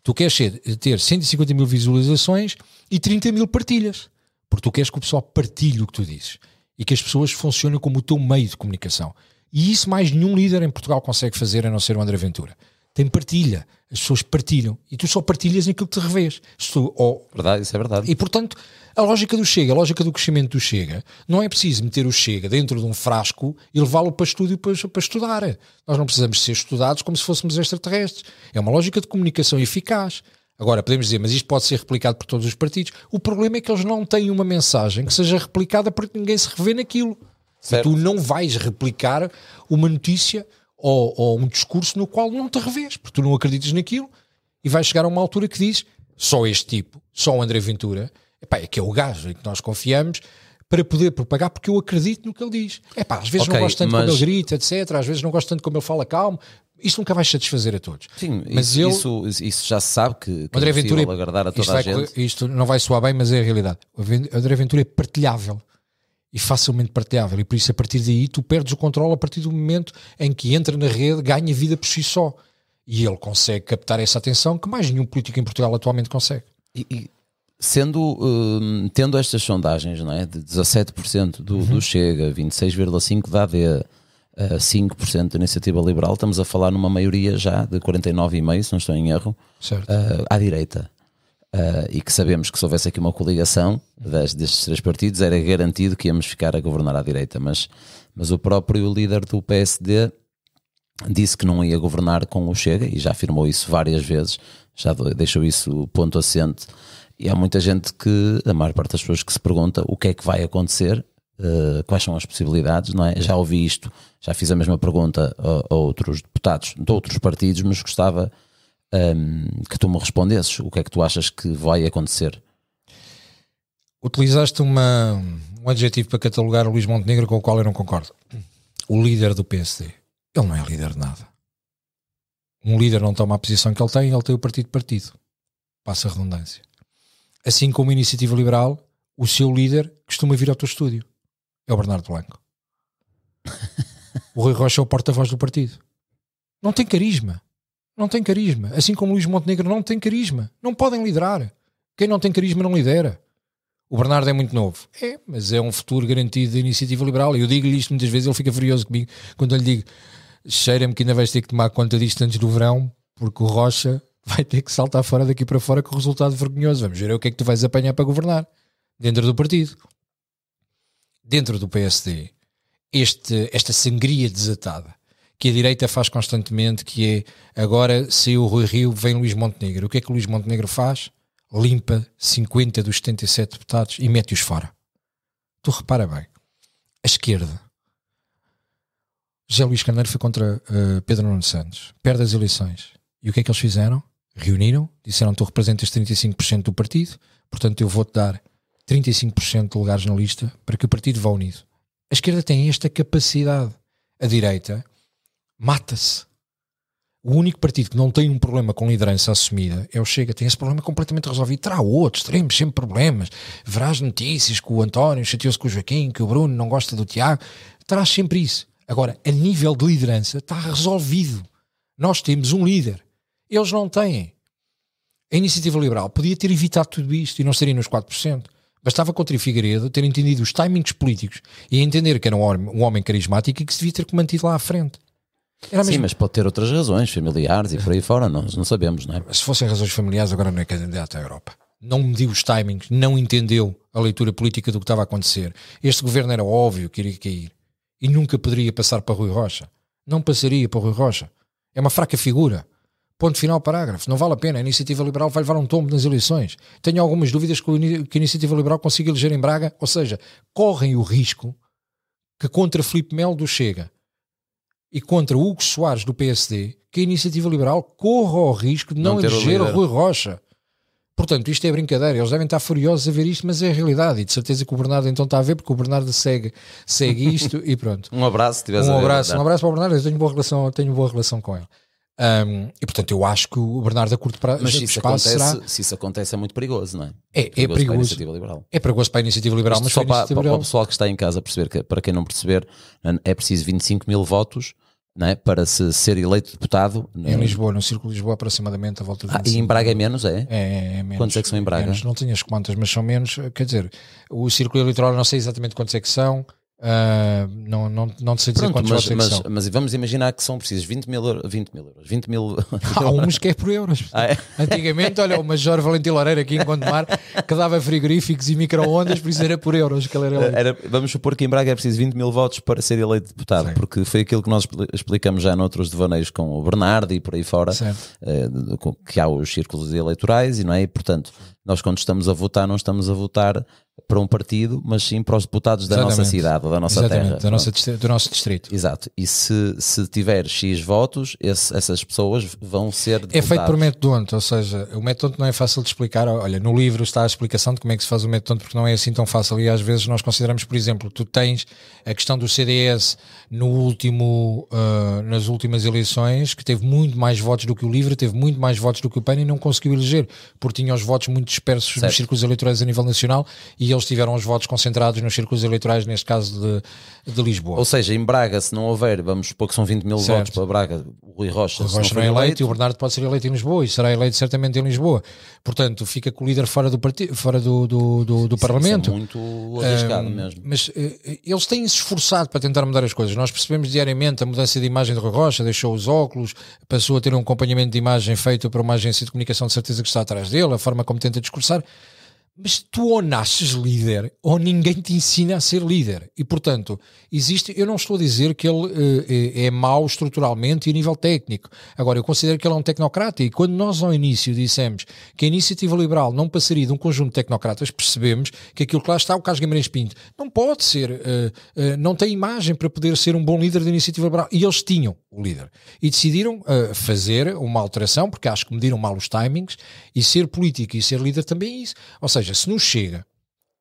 Tu queres ter 150 mil visualizações e 30 mil partilhas. Porque tu queres que o pessoal partilhe o que tu dizes. E que as pessoas funcionem como o teu meio de comunicação. E isso mais nenhum líder em Portugal consegue fazer a não ser o André Ventura tem partilha. As pessoas partilham. E tu só partilhas naquilo que te revês. Tu, ou... Verdade, isso é verdade. E portanto, a lógica do Chega, a lógica do crescimento do Chega, não é preciso meter o Chega dentro de um frasco e levá-lo para estúdio para, para estudar. Nós não precisamos ser estudados como se fôssemos extraterrestres. É uma lógica de comunicação eficaz. Agora, podemos dizer, mas isto pode ser replicado por todos os partidos. O problema é que eles não têm uma mensagem que seja replicada porque ninguém se revê naquilo. Certo. E tu não vais replicar uma notícia ou, ou, um discurso no qual não te revês, porque tu não acreditas naquilo e vais chegar a uma altura que diz só este tipo, só o André Ventura, epá, é que é o gajo em que nós confiamos para poder propagar, porque eu acredito no que ele diz. Epá, às vezes okay, não gosto tanto mas... como ele grita, etc. Às vezes não gosto tanto como ele fala calmo. Isto nunca vai satisfazer a todos. Sim, mas isso, ele, isso, isso, já se sabe que, que André é Ventura, agradar a toda a vai, gente. Isto não vai soar bem, mas é a realidade. O André Ventura é partilhável e facilmente partilhável. E por isso, a partir daí, tu perdes o controle a partir do momento em que entra na rede, ganha vida por si só. E ele consegue captar essa atenção que mais nenhum político em Portugal atualmente consegue. E, e sendo, uh, tendo estas sondagens, não é? De 17% do, uhum. do Chega, 26,5% da AD, uh, 5% da Iniciativa Liberal, estamos a falar numa maioria já de 49,5%, se não estou em erro, uh, à direita. Uh, e que sabemos que se houvesse aqui uma coligação das, destes três partidos era garantido que íamos ficar a governar à direita, mas, mas o próprio líder do PSD disse que não ia governar com o Chega e já afirmou isso várias vezes, já deixou isso ponto assente. E há muita gente que, a maior parte das pessoas que se pergunta o que é que vai acontecer, uh, quais são as possibilidades, não é? Já ouvi isto, já fiz a mesma pergunta a, a outros deputados de outros partidos, mas gostava um, que tu me respondesses. O que é que tu achas que vai acontecer? Utilizaste uma, um adjetivo para catalogar o Luís Montenegro com o qual eu não concordo. O líder do PSD. Ele não é líder de nada. Um líder não toma a posição que ele tem, ele tem o partido partido. Passa a redundância. Assim como a Iniciativa Liberal, o seu líder costuma vir ao teu estúdio. É o Bernardo Blanco. o Rui Rocha é o porta-voz do partido. Não tem carisma. Não tem carisma. Assim como Luís Montenegro não tem carisma. Não podem liderar. Quem não tem carisma não lidera. O Bernardo é muito novo. É, mas é um futuro garantido da iniciativa liberal. Eu digo-lhe isto muitas vezes, ele fica furioso comigo quando eu lhe digo cheira-me que ainda vais ter que tomar conta disto antes do verão, porque o Rocha vai ter que saltar fora daqui para fora com resultado vergonhoso. Vamos ver o que é que tu vais apanhar para governar dentro do partido. Dentro do PSD, este, esta sangria desatada que a direita faz constantemente, que é agora se o Rui Rio, vem Luís Montenegro. O que é que o Luís Montenegro faz? Limpa 50 dos 77 deputados e mete-os fora. Tu repara bem, a esquerda, José Luís Carneiro foi contra uh, Pedro Nuno Santos, perde as eleições. E o que é que eles fizeram? Reuniram, disseram tu representas 35% do partido, portanto eu vou-te dar 35% de lugares na lista para que o partido vá unido. A esquerda tem esta capacidade. A direita mata-se. O único partido que não tem um problema com liderança assumida é o Chega. Tem esse problema completamente resolvido. Terá outros, teremos sempre problemas. Verás notícias que o António chateou-se com o Joaquim, que o Bruno não gosta do Tiago. Terás sempre isso. Agora, a nível de liderança, está resolvido. Nós temos um líder. Eles não têm. A iniciativa liberal podia ter evitado tudo isto e não estaria nos 4%. Bastava Coutinho Figueiredo ter entendido os timings políticos e entender que era um homem carismático e que se devia ter mantido lá à frente. Era Sim, mas pode ter outras razões, familiares e por aí fora, não, não sabemos, não é? Se fossem razões familiares, agora não é candidato à Europa. Não mediu os timings, não entendeu a leitura política do que estava a acontecer. Este governo era óbvio que iria cair e nunca poderia passar para Rui Rocha. Não passaria para Rui Rocha. É uma fraca figura. Ponto final, parágrafo. Não vale a pena. A Iniciativa Liberal vai levar um tombo nas eleições. Tenho algumas dúvidas que a Iniciativa Liberal consiga eleger em Braga, ou seja, correm o risco que contra Filipe Melo do Chega e contra Hugo Soares do PSD, que a iniciativa liberal corra o risco de não, Não eleger o. Rui Rocha. Portanto, isto é brincadeira, eles devem estar furiosos a ver isto, mas é a realidade. E de certeza que o Bernardo então está a ver, porque o Bernardo segue, segue isto e pronto. Um abraço, se tivesse Um a ver, abraço, dá. um abraço para o Bernardo, eu tenho boa relação, tenho boa relação com ele. Um, e portanto, eu acho que o Bernardo a curto prazo Mas se isso, acontece, será. se isso acontece é muito perigoso, não é? É, é para a perigoso. iniciativa liberal. É perigoso para a iniciativa liberal, Isto mas só para a para, para- para o liberal. pessoal que está em casa perceber que, para quem não perceber, é preciso 25 mil votos é? para se ser eleito deputado. Em Lisboa, no Círculo de Lisboa, aproximadamente a volta de Ah, e 25. em Braga é menos, é? É, é, é menos. Quantos é que são em Braga? Menos. Não tenho as contas, mas são menos. Quer dizer, o círculo eleitoral não sei exatamente quantos é que são. Ah, não, não, não sei dizer Pronto, quantos mas, votos é mas, são. mas vamos imaginar que são precisos 20 mil, euro- 20 mil euros. 20 mil. Há uns que é por euros. Ah, é? Antigamente, olha, o Major Valentim Loureiro aqui em Gondomar que dava frigoríficos e micro-ondas, por isso era por euros que ele era eleito. Era- vamos supor que em Braga é preciso 20 mil votos para ser eleito deputado, Sim. porque foi aquilo que nós expli- explicamos já noutros devaneios com o Bernardo e por aí fora, com- que há os círculos eleitorais e não é? E, portanto, nós quando estamos a votar, não estamos a votar para um partido, mas sim para os deputados da nossa cidade, da nossa Exatamente, terra. da nossa do nosso distrito. Exato. E se, se tiver X votos, esse- essas pessoas vão ser É feito por deputados. método ou seja, o método não é fácil de explicar. Olha, no livro está a explicação de como é que se faz o método porque não é assim tão fácil. E às vezes nós consideramos, por exemplo, tu tens a questão do CDS no último, ah, nas últimas eleições, que teve muito mais votos do que o livro, teve muito mais votos do que o PAN e não conseguiu eleger, porque tinha os votos muito dispersos nos Certo. círculos eleitorais a nível nacional e eles tiveram os votos concentrados nos círculos eleitorais, neste caso de, de Lisboa. Ou seja, em Braga, se não houver, vamos supor que são 20 mil Certo. votos para Braga, o Rui Rocha, O se Rocha não não é eleito e o Bernardo pode ser eleito em Lisboa e será eleito certamente em Lisboa. Portanto, fica com o líder fora do, partido, fora do, do, do, do Parlamento. Isso é muito arriscado mesmo. Mas eh, eles têm se esforçado para tentar mudar as coisas. Nós percebemos diariamente a mudança de imagem de Rui Rocha, deixou os óculos, passou a ter um acompanhamento de imagem feito por uma agência de comunicação de certeza que está atrás dele, a forma como tenta discursar. Mas tu ou nasces líder ou ninguém te ensina a ser líder. E, portanto, existe. Eu não estou a dizer que ele é, é mau estruturalmente e a nível técnico. Agora, eu considero que ele é um tecnocrata. E quando nós, ao início, dissemos que a iniciativa liberal não passaria de um conjunto de tecnocratas, percebemos que aquilo que lá está, o Carlos Guimarães Pinto, não pode ser. eh, eh, não tem imagem para poder ser um bom líder da iniciativa liberal. E eles tinham o líder. E decidiram eh, fazer uma alteração, porque acho que mediram mal os timings, e ser político e ser líder também é isso. Ou seja, se nos chega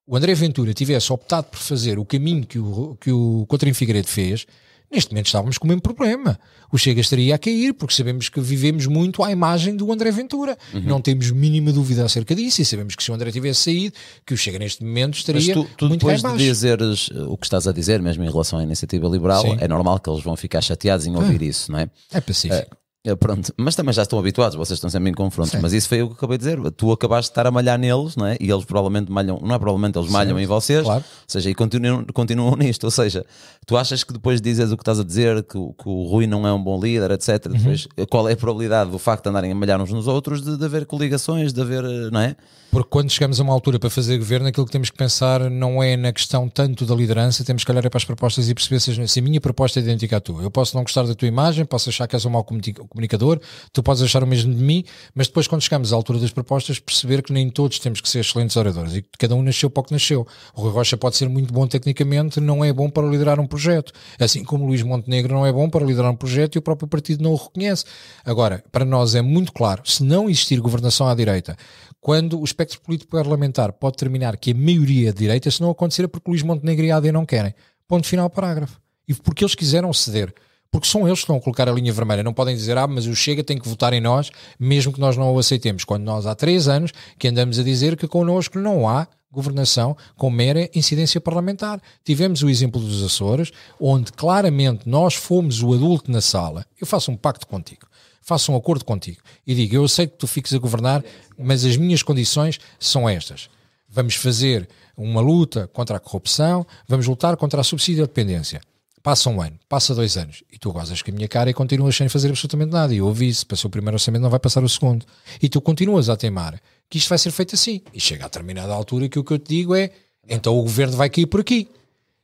o André Ventura tivesse optado por fazer o caminho que o, que o Coutinho Figueiredo fez, neste momento estávamos com o mesmo problema. O Chega estaria a cair, porque sabemos que vivemos muito à imagem do André Ventura. Não temos mínima dúvida acerca disso e sabemos que se o André tivesse saído, que o Chega neste momento Mas estaria tu, tu muito depois de dizeres uh, o que estás a dizer, mesmo em relação à iniciativa liberal, Sim. é normal que eles vão ficar chateados em ouvir isso, não é? É pacífico. É, Pronto, mas também já estão habituados, vocês estão sempre em confrontos. Mas isso foi o que eu acabei de dizer. Tu acabaste de estar a malhar neles, não é? E eles provavelmente malham, não é provavelmente, eles malham em vocês, claro. ou seja, e continuam, continuam nisto. Ou seja, tu achas que depois de dizeres o que estás a dizer, que, o- que o Rui não é um bom líder, etc., Uhum. depois, qual é a probabilidade do facto de andarem a malhar uns nos outros, de, de haver coligações, de haver, eh, não é? Porque quando chegamos a uma altura para fazer governo, aquilo que temos que pensar não é na questão tanto da liderança, temos que olhar é para as propostas e perceber se, a minha proposta é idêntica à tua. Eu posso não gostar da tua imagem, posso achar que és um mau comuni- comunicador, tu podes achar o mesmo de mim, mas depois, quando chegamos à altura das propostas, perceber que nem todos temos que ser excelentes oradores e que cada um nasceu para o que nasceu. O Rui Rocha pode ser muito bom tecnicamente, não é bom para liderar um projeto. Assim como o Luís Montenegro não é bom para liderar um projeto e o próprio partido não o reconhece. Agora, para nós é muito claro, se não existir governação à direita, quando o espectro político parlamentar pode determinar que a maioria de direita, se não acontecer é porque Luís Montenegro e AD não querem. Ponto final, parágrafo. E porque eles quiseram ceder. Porque são eles que estão a colocar a linha vermelha. Não podem dizer, ah, mas o Chega tem que votar em nós, mesmo que nós não o aceitemos. Quando nós há três anos que andamos a dizer que connosco não há governação com mera incidência parlamentar. Tivemos o exemplo dos Açores, onde claramente nós fomos o adulto na sala. Eu faço um pacto contigo faço um acordo contigo e digo: Eu aceito que tu fiques a governar, mas as minhas condições são estas. Vamos fazer uma luta contra a corrupção, vamos lutar contra a subsídio dependência. Passa um ano, passa dois anos e tu gozas com a minha cara e continuas sem fazer absolutamente nada. E eu ouvi isso, passou o primeiro orçamento, não vai passar o segundo. E tu continuas a teimar que isto vai ser feito assim. E chega a determinada altura que o que eu te digo é: então o governo vai cair por aqui.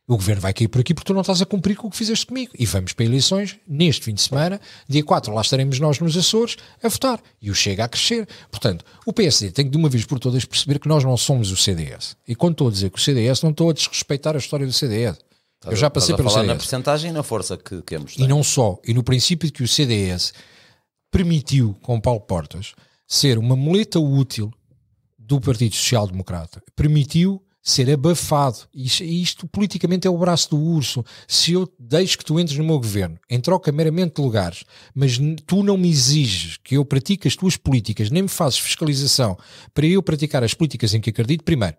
O governo vai cair por aqui porque tu não estás a cumprir com o que fizeste comigo. E vamos para eleições neste fim de semana, dia 4, lá estaremos nós nos Açores a votar. E o chega a crescer. Portanto, o PSD tem que de uma vez por todas perceber que nós não somos o CDS. E quando estou a dizer que o CDS, não estou a desrespeitar a história do CDS. Eu já passei pelo falar CDS. na porcentagem e na força que, que ambos E têm. não só, e no princípio de que o CDS permitiu, com Paulo Portas, ser uma muleta útil do Partido Social Democrata, permitiu ser abafado. Isto, isto politicamente é o braço do urso. Se eu deixo que tu entres no meu governo em troca meramente de lugares, mas tu não me exiges que eu pratique as tuas políticas, nem me fazes fiscalização para eu praticar as políticas em que acredito, primeiro,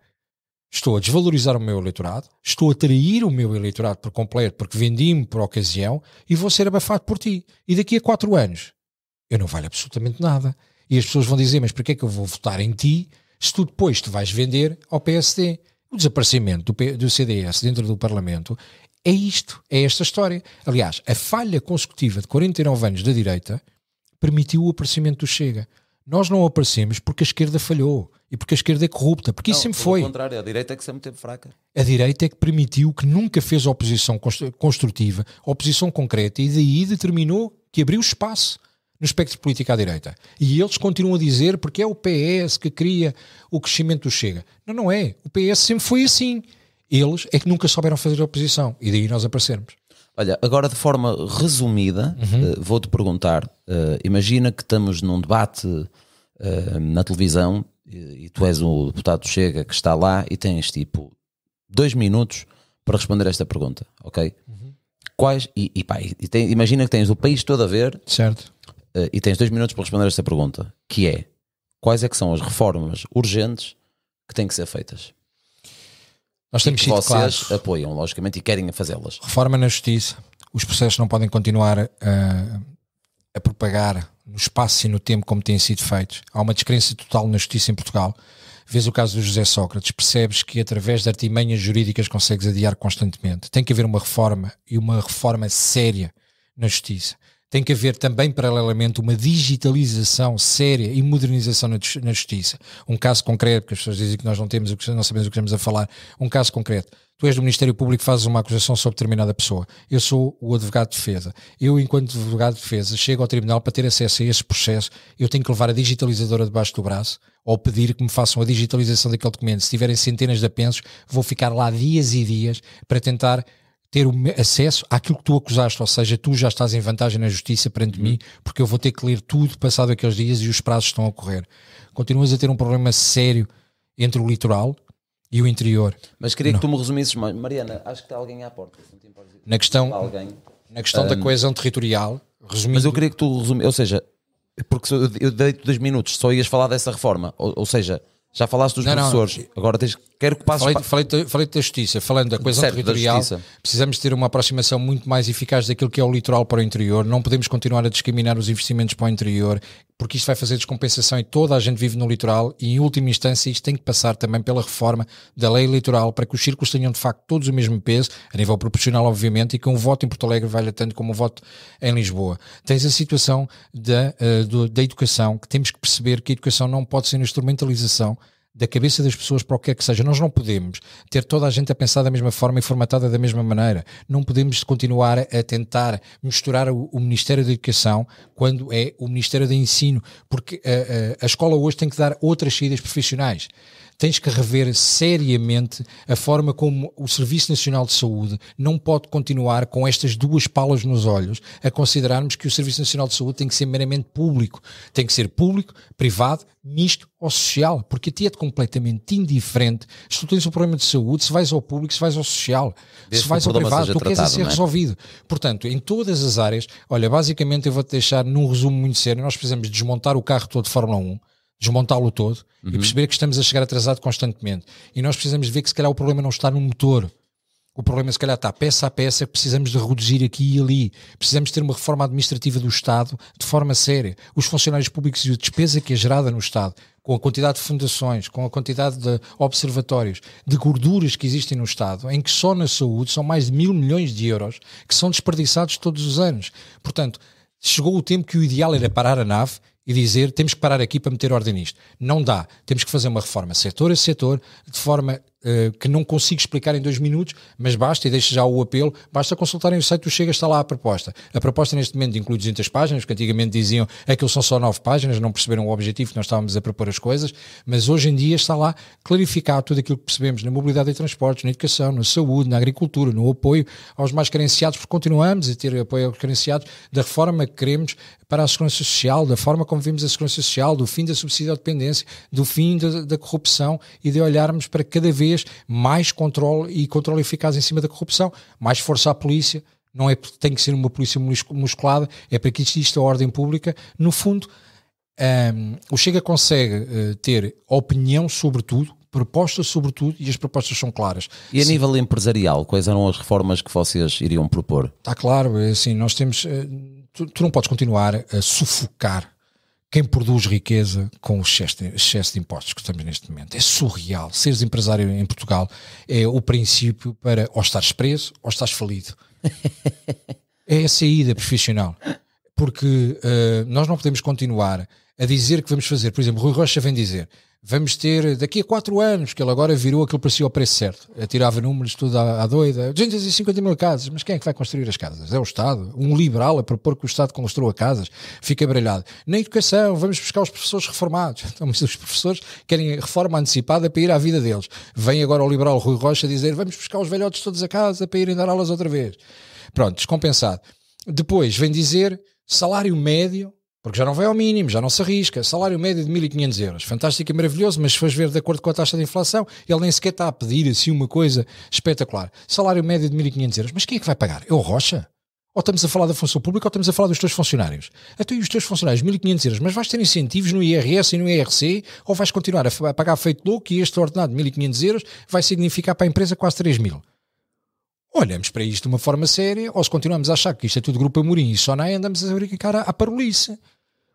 estou a desvalorizar o meu eleitorado, estou a trair o meu eleitorado por completo porque vendi-me por ocasião e vou ser abafado por ti. E daqui a quatro anos eu não valho absolutamente nada. E as pessoas vão dizer, mas porquê é que eu vou votar em ti se tu depois te vais vender ao PSD? O desaparecimento do, do CDS dentro do Parlamento é isto, é esta história. Aliás, a falha consecutiva de 49 anos da direita permitiu o aparecimento do Chega. Nós não aparecemos porque a esquerda falhou e porque a esquerda é corrupta, porque isso Não, sempre pelo foi. contrário, a direita é que sempre teve fraca. A direita é que permitiu que nunca fez oposição constru- construtiva, oposição concreta, e daí determinou que abriu espaço no espectro político à direita. E eles continuam a dizer porque é o PS que cria o crescimento do Chega. Não, não é. O PS sempre foi assim. Eles é que nunca souberam fazer oposição. E daí nós aparecermos. Olha, agora de forma resumida, Uhum. eh, vou-te perguntar: eh, imagina que estamos num debate eh, na televisão e, e tu és o deputado do Chega que está lá e tens tipo dois minutos para responder esta pergunta, ok? Uhum. Quais, e, e pá, e tem- imagina que tens o país todo a ver Certo. Eh, e tens dois minutos para responder esta pergunta, que é quais é que são as reformas urgentes que têm que ser feitas? Nós temos que sido vocês claros. apoiam, logicamente, e querem fazê-las. Reforma na justiça. Os processos não podem continuar a, a propagar no espaço e no tempo como têm sido feitos. Há uma descrença total na justiça em Portugal. Vês o caso do José Sócrates, percebes que através de artimanhas jurídicas consegues adiar constantemente. Tem que haver uma reforma e uma reforma séria na justiça. Tem que haver também, paralelamente, uma digitalização séria e modernização na, jus- na justiça. Um caso concreto, porque as pessoas dizem que nós não temos não sabemos o que estamos a falar. Um caso concreto. Tu és do Ministério Público, fazes uma acusação sobre determinada pessoa. Eu sou o advogado de defesa. Eu, enquanto advogado de defesa, chego ao tribunal para ter acesso a esse processo. Eu tenho que levar a digitalizadora debaixo do braço ou pedir que me façam a digitalização daquele documento. Se tiverem centenas de apensos, vou ficar lá dias e dias para tentar ter acesso àquilo que tu acusaste, ou seja, tu já estás em vantagem na justiça perante mim, porque eu vou ter que ler tudo passado aqueles dias e os prazos estão a correr. Continuas a ter um problema sério entre o litoral e o interior. Mas queria que tu me resumisses mais. Mariana, acho que está alguém à porta. não. Na questão, na questão da coesão territorial, resumindo, Mas eu queria que tu resumisse, ou seja, porque eu- eu dei dois minutos, só ias falar dessa reforma, ou, ou seja, já falaste dos Não, não. professores, agora tens, quero que passes Falei, pa- falei, da- falei da justiça, falando da coesão Certo, da territorial, justiça. precisamos ter uma aproximação muito mais eficaz daquilo que é o litoral para o interior. Não podemos continuar a discriminar os investimentos para o interior, porque isto vai fazer descompensação e toda a gente vive no litoral. E em última instância, isto tem que passar também pela reforma da lei eleitoral para que os círculos tenham de facto todos o mesmo peso, a nível proporcional, obviamente, e que um voto em Porto Alegre valha tanto como um voto em Lisboa. Tens a situação da, eh, da educação, que temos que perceber que a educação não pode ser instrumentalização da cabeça das pessoas para o que quer que seja. Nós não podemos ter toda a gente a pensar da mesma forma e formatada da mesma maneira. Não podemos continuar a tentar misturar o, o Ministério da Educação quando é o Ministério do Ensino, porque a, a- a escola hoje tem que dar outras saídas profissionais. Tens que rever seriamente a forma como o Serviço Nacional de Saúde não pode continuar com estas duas palas nos olhos a considerarmos que o Serviço Nacional de Saúde tem que ser meramente público. Tem que ser público, privado, misto ou social, porque a ti é completamente indiferente se tu tens um problema de saúde, se vais ao público, se vais ao social, Desde se vais ao privado, tu queres tratado, ser é? resolvido. Portanto, em todas as áreas, olha, basicamente eu vou-te deixar num resumo muito sério, nós precisamos desmontar o carro todo de Fórmula 1, desmontá-lo todo Uhum. e perceber que estamos a chegar atrasado constantemente. E nós precisamos ver que se calhar o problema não está no motor. O problema, se calhar, está peça a peça que precisamos de reduzir aqui e ali. Precisamos ter uma reforma administrativa do Estado de forma séria. Os funcionários públicos e a despesa que é gerada no Estado, com a quantidade de fundações, com a quantidade de observatórios, de gorduras que existem no Estado, em que só na saúde são mais de mil milhões de euros que são desperdiçados todos os anos. Portanto, chegou o tempo que o ideal era parar a nave e dizer temos que parar aqui para meter ordem nisto. Não dá. Temos que fazer uma reforma setor a setor, de forma uh, que não consigo explicar em dois minutos, mas basta, e deixo já o apelo, basta consultarem o site do Chega, está lá a proposta. A proposta neste momento inclui 200 páginas, que antigamente diziam aquilo são só 9 páginas, não perceberam o objetivo que nós estávamos a propor as coisas, mas hoje em dia está lá clarificado tudo aquilo que percebemos na mobilidade e transportes, na educação, na saúde, na agricultura, no apoio aos mais carenciados, porque continuamos a ter apoio aos carenciados da reforma que queremos para a segurança social, da forma como vimos a segurança social, do fim da subsídio à dependência, do fim da, da corrupção e de olharmos para cada vez mais controle e controle eficaz em cima da corrupção, mais força à polícia, não é porque tem que ser uma polícia musculada, é para que exista a ordem pública. No fundo, um, o Chega consegue uh, ter opinião sobre tudo, propostas sobre tudo e as propostas são claras. E a Sim. nível empresarial, quais eram as reformas que vocês iriam propor? Está claro, é assim, nós temos. Uh, tu, tu não podes continuar a sufocar quem produz riqueza com o excesso de, excesso de, impostos que estamos neste momento. É surreal. Seres empresário em Portugal é o princípio para ou estares preso ou estás falido. é a saída profissional. Porque uh, nós não podemos continuar a dizer que vamos fazer. Por exemplo, Rui Rocha vem dizer vamos ter daqui a 4 anos, que ele agora virou aquilo parecia o preço certo. Tirava números tudo à, à doida, 250 mil casas, mas quem é que vai construir as casas? É o Estado. Um liberal a propor que o Estado construa casas, fica brilhado. Na educação, vamos buscar os professores reformados. Então, mas os professores querem reforma antecipada para ir à vida deles. Vem agora o liberal Rui Rocha dizer, vamos buscar os velhotes todos a casa para irem dar aulas outra vez. Pronto, descompensado. Depois vem dizer salário médio porque já não vai ao mínimo, já não se arrisca. Salário médio de 1.500 euros. Fantástico e maravilhoso, mas se fores ver de acordo com a taxa de inflação, ele nem sequer está a pedir assim uma coisa espetacular. Salário médio de 1.500 euros. Mas quem é que vai pagar? É o Rocha? Ou estamos a falar da função pública ou estamos a falar dos teus funcionários? Até e os teus funcionários, 1.500 euros, mas vais ter incentivos no IRS e no IRC ou vais continuar a pagar feito louco e este ordenado de 1.500 euros vai significar para a empresa quase 3.000? Olhamos para isto de uma forma séria ou se continuamos a achar que isto é tudo Grupo Amorim e só não andamos a brincar à, à parolice.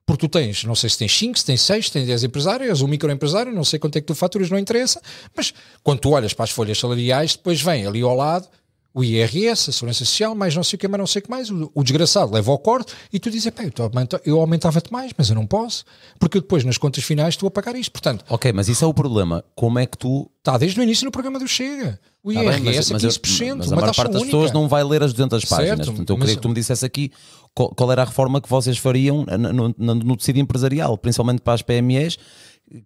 Porque tu tens, não sei se tens 5, se tens 6, se tens 10 empresários, és um microempresário, não sei quanto é que tu faturas, não interessa, mas quando tu olhas para as folhas salariais, depois vem ali ao lado o IRS, a Segurança Social, mais não sei o que, mas não sei o que mais, o, o desgraçado leva ao corte e tu dizes, eu, eu aumentava-te mais, mas eu não posso, porque depois nas contas finais estou a pagar isto, portanto... Ok, mas isso é o problema, como é que tu... Está desde o início no programa do Chega. O IRS tá bem, mas, é 15%, mas, mas a maior parte das única. pessoas não vai ler as 200 páginas, certo, portanto eu queria que tu me dissesse aqui qual, qual, era a reforma que vocês fariam no, no, no tecido empresarial, principalmente para as PMEs,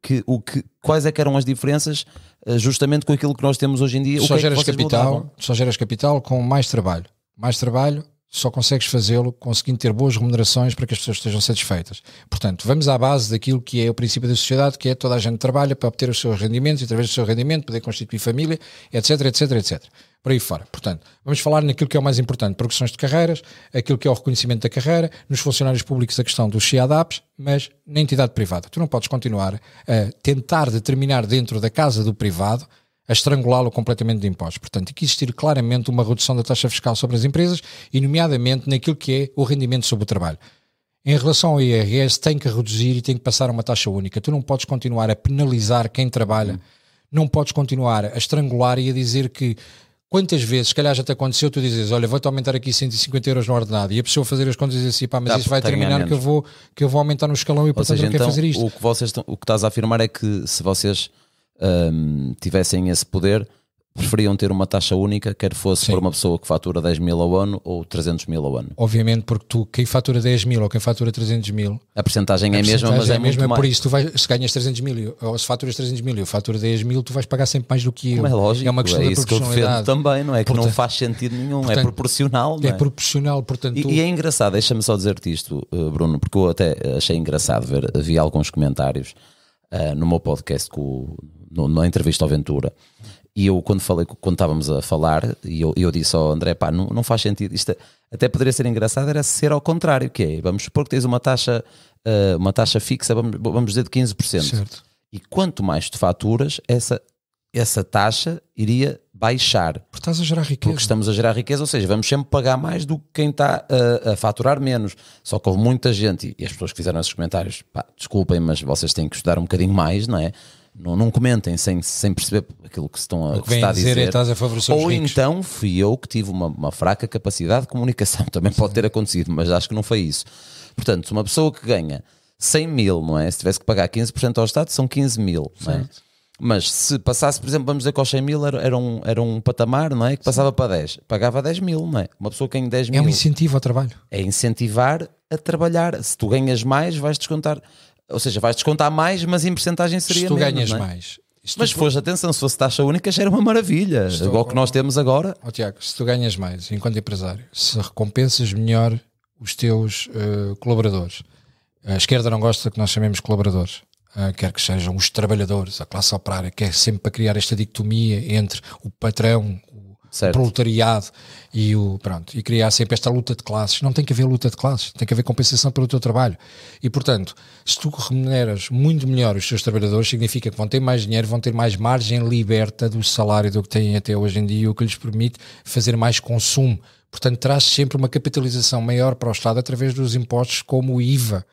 que, o que, quais é que eram as diferenças eh, justamente com aquilo que nós temos hoje em dia? Só é geras capital, só geras capital com mais trabalho. Mais trabalho, só consegues fazê-lo conseguindo ter boas remunerações para que as pessoas estejam satisfeitas. Portanto, vamos à base daquilo que é o princípio da sociedade, que é toda a gente trabalha para obter os seus rendimentos e através do seu rendimento poder constituir família, etc, etc, etc. Por aí fora. Portanto, vamos falar naquilo que é o mais importante, progressões de carreiras, aquilo que é o reconhecimento da carreira, nos funcionários públicos a questão dos CIADAPs, mas na entidade privada. Tu não podes continuar a tentar determinar dentro da casa do privado a estrangulá-lo completamente de impostos. Portanto, tem que existir claramente uma redução da taxa fiscal sobre as empresas e, nomeadamente, naquilo que é o rendimento sobre o trabalho. Em relação ao IRS, tem que reduzir e tem que passar a uma taxa única. Tu não podes continuar a penalizar quem trabalha, não podes continuar a estrangular e a dizer que Quantas vezes, se calhar já te aconteceu, tu dizes, olha, vou-te aumentar aqui 150 euros no ordenado e a pessoa fazer as contas e diz assim, pá, mas tá, isso vai terminar que eu, vou, que eu vou aumentar no escalão e portanto seja, não então, quero fazer isto. O que, vocês, o que estás a afirmar é que se vocês um, tivessem esse poder, preferiam ter uma taxa única, quer fosse Sim. por uma pessoa que fatura 10 mil ao ano ou 300 mil ao ano. Obviamente, porque tu, quem fatura 10 mil ou quem fatura 300 mil, a porcentagem é a mesma, mas é, é mesmo. Por isso, tu vais, se ganhas 300 mil ou se faturas 300 mil e eu faturo 10 mil, tu vais pagar sempre mais do que eu. Mas é lógico, é uma questão é isso que eu também, não é? Que portanto, não faz sentido nenhum, é portanto, é proporcional. É? é? proporcional, portanto. E, e é engraçado, deixa-me só dizer-te isto, eh, Bruno, porque eu até achei engraçado ver, havia alguns comentários uh, no meu podcast com, no, na entrevista ao Ventura e eu, quando falei, quando estávamos a falar, e eu, eu disse ao André, pá, não, não faz sentido, isto até poderia ser engraçado, era ser ao contrário, que é, vamos supor que tens uma taxa, uh, uma taxa fixa, vamos, vamos dizer de 15%. Certo. E quanto mais tu faturas, essa, essa taxa iria baixar. Porque estás a gerar riqueza. Porque estamos a gerar riqueza, ou seja, vamos sempre pagar mais do que quem está a, a faturar menos. Só que houve muita gente, e as pessoas que fizeram esses comentários, pá, desculpem, mas vocês têm que estudar um bocadinho mais, não é? Não, não comentem sem, sem perceber aquilo que, estão a, o que, que está a dizer. dizer. É, a favorecer Ou então fui eu que tive uma, uma fraca capacidade de comunicação. Também pode ter acontecido, mas acho que não foi isso. Portanto, uma pessoa que ganha 100 mil, não é? Se tivesse que pagar 15% ao Estado, são 15 mil, não é? Mas se passasse, por exemplo, vamos dizer que aos 100 mil era, era, um, era um patamar, não é? Que passava para 10, pagava 10 mil, não é? Uma pessoa que ganha 10 É mil um incentivo ao trabalho. é incentivar a trabalhar. Se tu ganhas mais, vais descontar, ou seja, vais descontar mais, mas em porcentagem seria Se tu menos, ganhas é? mais. Mas se fores, atenção, se fosse taxa única já era uma maravilha. Estou- Igual que nós temos agora. Ó, Tiago, se tu ganhas mais enquanto empresário, se recompensas melhor os teus eh, colaboradores, a esquerda não gosta que nós chamemos colaboradores, ah, quer que sejam os trabalhadores, a classe operária, que é sempre para criar esta dicotomia entre o patrão, Certo. proletariado e o pronto, e criar sempre esta luta de classes. Não tem que haver luta de classes, tem que haver compensação pelo teu trabalho. E portanto, se tu remuneras muito melhor os teus trabalhadores, significa que vão ter mais dinheiro, vão ter mais margem liberta do salário do que têm até hoje em dia, o que lhes permite fazer mais consumo. Portanto, traz sempre uma capitalização maior para o Estado através dos impostos como o IVA.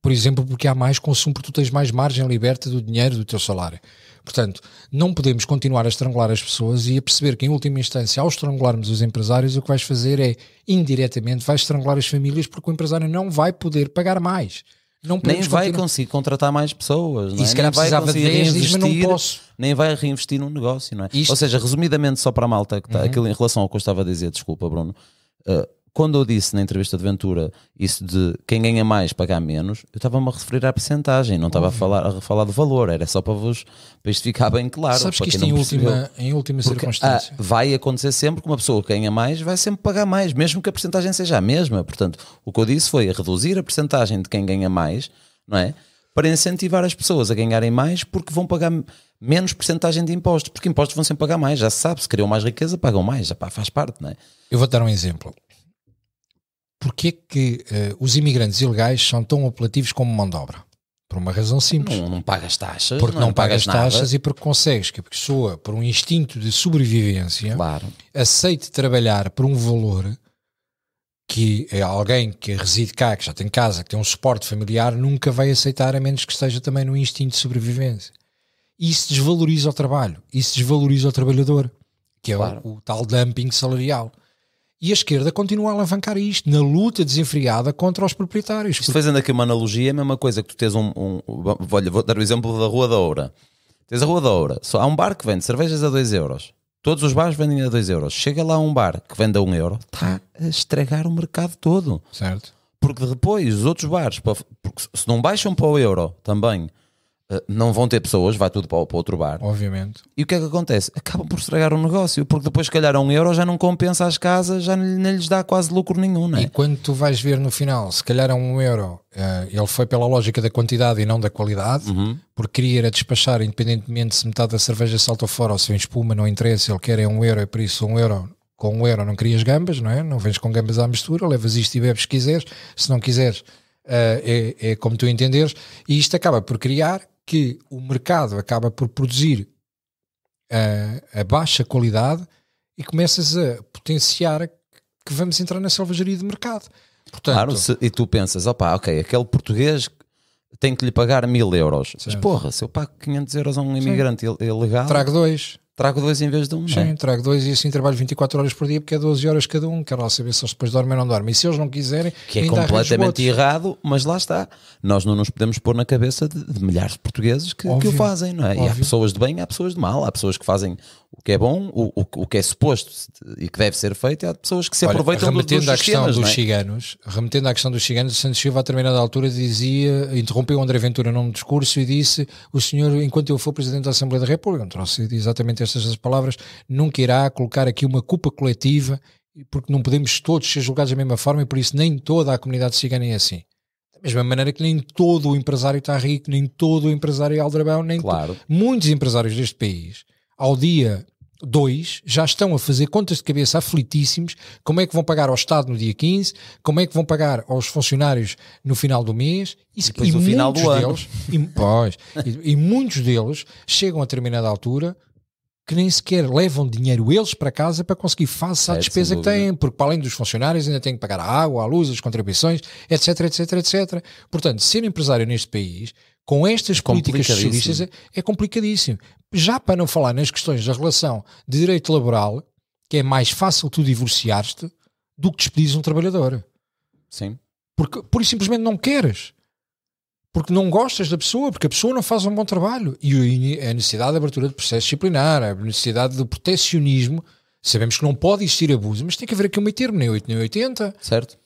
Por exemplo, porque há mais consumo, porque tu tens mais margem liberta do dinheiro do teu salário. Portanto, não podemos continuar a estrangular as pessoas e a perceber que, em última instância, ao estrangularmos os empresários, o que vais fazer é, indiretamente, vais estrangular as famílias porque o empresário não vai poder pagar mais. Não Nem vai continuar- conseguir contratar mais pessoas. Não é? E se calhar nem vai precisava de conseguir 10, diz, mas não reinvestir, posso. Nem vai reinvestir num negócio, não é? Isto- Ou seja, resumidamente, só para a malta, que está, aquilo em relação ao que eu estava a dizer, desculpa, Bruno. uh, quando eu disse na entrevista de Ventura isso de quem ganha mais pagar menos, eu estava-me a referir à percentagem, não estava a falar, a falar do valor, era só para, vos, para isto ficar bem claro. Sabes que isto em última, em última Porque, circunstância. ah, vai acontecer sempre que uma pessoa que ganha mais vai sempre pagar mais, mesmo que a porcentagem seja a mesma. Portanto, o que eu disse foi reduzir a porcentagem de quem ganha mais, não é? Para incentivar as pessoas a ganharem mais porque vão pagar menos porcentagem de impostos, porque impostos vão sempre pagar mais, já se sabe, se criam mais riqueza, pagam mais, já pá, faz parte, não é? Eu vou dar um exemplo. Porquê que eh, os imigrantes ilegais são tão apelativos como mão de obra? Por uma razão simples. Não, não pagas taxas, porque não, pagas nada. taxas e porque consegues que a pessoa, por um instinto de sobrevivência, Claro, aceite trabalhar por um valor que é alguém que reside cá, que já tem casa, que tem um suporte familiar, nunca vai aceitar a menos que esteja também no instinto de sobrevivência. Isso desvaloriza o trabalho, isso desvaloriza o trabalhador, que é o- Claro. o, tal dumping salarial. E a esquerda continua a alavancar isto na luta desenfreada contra os proprietários. Isto fazendo aqui uma analogia, é a mesma coisa que tu tens um. um, um olha, vou dar o exemplo da Rua da Oura. Tens a Rua da Oura, só há um bar que vende cervejas a 2 euros. Todos os bares vendem a 2 euros. Chega lá um bar que vende a 1 um euro, está a estragar o mercado todo. Certo? Porque depois os outros bares, porque se não baixam para o euro também, não vão ter pessoas, vai tudo para, para outro bar. Obviamente. E o que é que acontece? Acabam por estragar o negócio, porque depois, se calhar, um euro já não compensa as casas, já nem, nem lhes dá quase lucro nenhum, não é? E quando tu vais ver no final, se calhar um euro, eh, ele foi pela lógica da quantidade e não da qualidade, Uhum. porque queria era despachar, independentemente se metade da cerveja salta fora ou se vem espuma, não interessa, ele quer é um euro, e por isso um euro, com um euro não crias gambas, não é? Não vens com gambas à mistura, levas isto e bebes se quiseres, se não quiseres, eh, é, é como tu entenderes, e isto acaba por criar que o mercado acaba por produzir eh, a baixa qualidade e começas a potenciar que vamos entrar na selvageria de mercado. Portanto, Claro, se- e tu pensas, opá, ok, aquele português tem que lhe pagar mil euros. Mas Certo. porra, se eu pago 500 euros a um imigrante il- ilegal, trago, trago dois. em vez de um, não Sim, é? trago dois e assim trabalho 24 horas por dia porque é 12 horas cada um. Quero lá saber se eles depois dormem ou não dormem. E se eles não quiserem, Que é completamente errado, mas lá está. Nós não nos podemos pôr na cabeça de, de milhares de portugueses que, que Óbvio, o fazem, não é? E há óbvio. pessoas de bem, há pessoas de mal, há pessoas que fazem o que é bom, o, o, o que é suposto e que deve ser feito, e há pessoas que se Olha, aproveitam do- remetendo dos à questão sistemas, dos é? ciganos, remetendo à questão dos ciganos, Santos Silva a determinada altura dizia, interrompeu André Ventura num discurso e disse: o senhor, enquanto eu for Presidente da Assembleia da República, não trouxe exatamente estas as palavras, nunca irá colocar aqui uma culpa coletiva, porque não podemos todos ser julgados da mesma forma e por isso nem toda a comunidade cigana é assim. Da mesma maneira que nem todo o empresário está rico, nem todo o empresário é aldrabão, nem Claro. muitos empresários deste país, ao dia 2, já estão a fazer contas de cabeça aflitíssimos como é que vão pagar ao Estado no dia 15, como é que vão pagar aos funcionários no final do mês e, depois e no final do ano. deles, e, pois, e, e muitos deles chegam a determinada altura que nem sequer levam dinheiro eles para casa para conseguir face à Certo, despesa que têm, porque para além dos funcionários ainda têm que pagar a água, a luz, as contribuições, etc, etc, etc. Portanto, ser empresário neste país, com estas políticas Complicadíssimo. socialistas, é, é complicadíssimo. Já para não falar nas questões da relação de direito laboral, que é mais fácil tu divorciar-te do que despedir um trabalhador. Sim. Porque, por simplesmente não queres. porque não gostas da pessoa, porque a pessoa não faz um bom trabalho. E a necessidade de abertura de processo disciplinar, a necessidade de protecionismo. Sabemos que não pode existir abuso, mas tem que haver aqui um meio termo, nem 8 nem 80. Certo.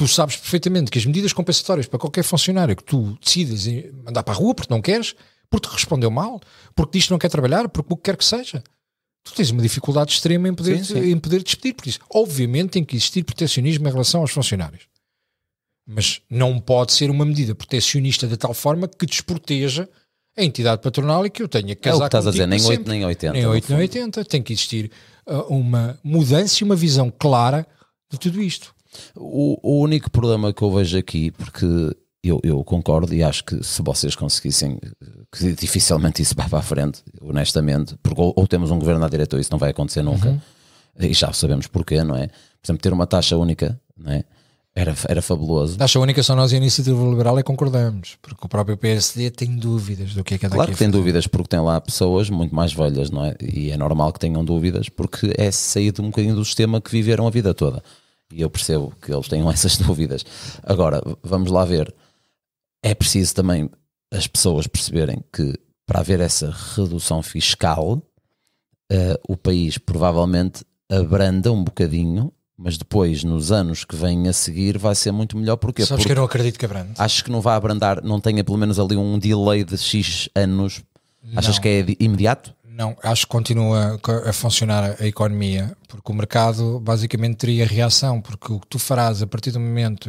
Tu sabes perfeitamente que as medidas compensatórias para qualquer funcionário que tu decidas mandar para a rua porque não queres, porque te respondeu mal, porque diz que não quer trabalhar, porque o que quer que seja, tu tens uma dificuldade extrema em poder, sim, sim. Em poder despedir. Por isso, obviamente, tem que existir protecionismo em relação aos funcionários. Mas não pode ser uma medida protecionista de tal forma que desproteja a entidade patronal e que eu tenha que casar é o que estás a dizer, nem 8 nem 80. Nem 8 nem 80. Tem que existir uh, uma mudança e uma visão clara de tudo isto. O, o único problema que eu vejo aqui, porque eu, eu, concordo e acho que se vocês conseguissem, que dificilmente isso vai para a frente, honestamente, porque ou, ou temos um governo à direita ou isso não vai acontecer nunca, uhum. e já sabemos porquê, não é? Por exemplo, ter uma taxa única, não é? Era, era fabuloso. Taxa única só nós e a Iniciativa Liberal é concordamos, porque o próprio PSD tem dúvidas do que é que é Claro que tem dúvidas, porque tem lá pessoas muito mais velhas, não é? E é normal que tenham dúvidas, porque é sair de um bocadinho do sistema que viveram a vida toda. E eu percebo que eles tenham essas dúvidas. Agora, vamos lá ver. É preciso também as pessoas perceberem que para haver essa redução fiscal, uh, o país provavelmente abranda um bocadinho mas depois, nos anos que vêm a seguir, vai ser muito melhor. Porquê? Sabes Porque que eu não acredito que abrande. Acho que não vai abrandar, não tenha pelo menos ali um delay de X anos. Achas não. que é imediato? Não, acho que continua a funcionar a economia, porque o mercado basicamente teria reação, porque o que tu farás a partir do momento,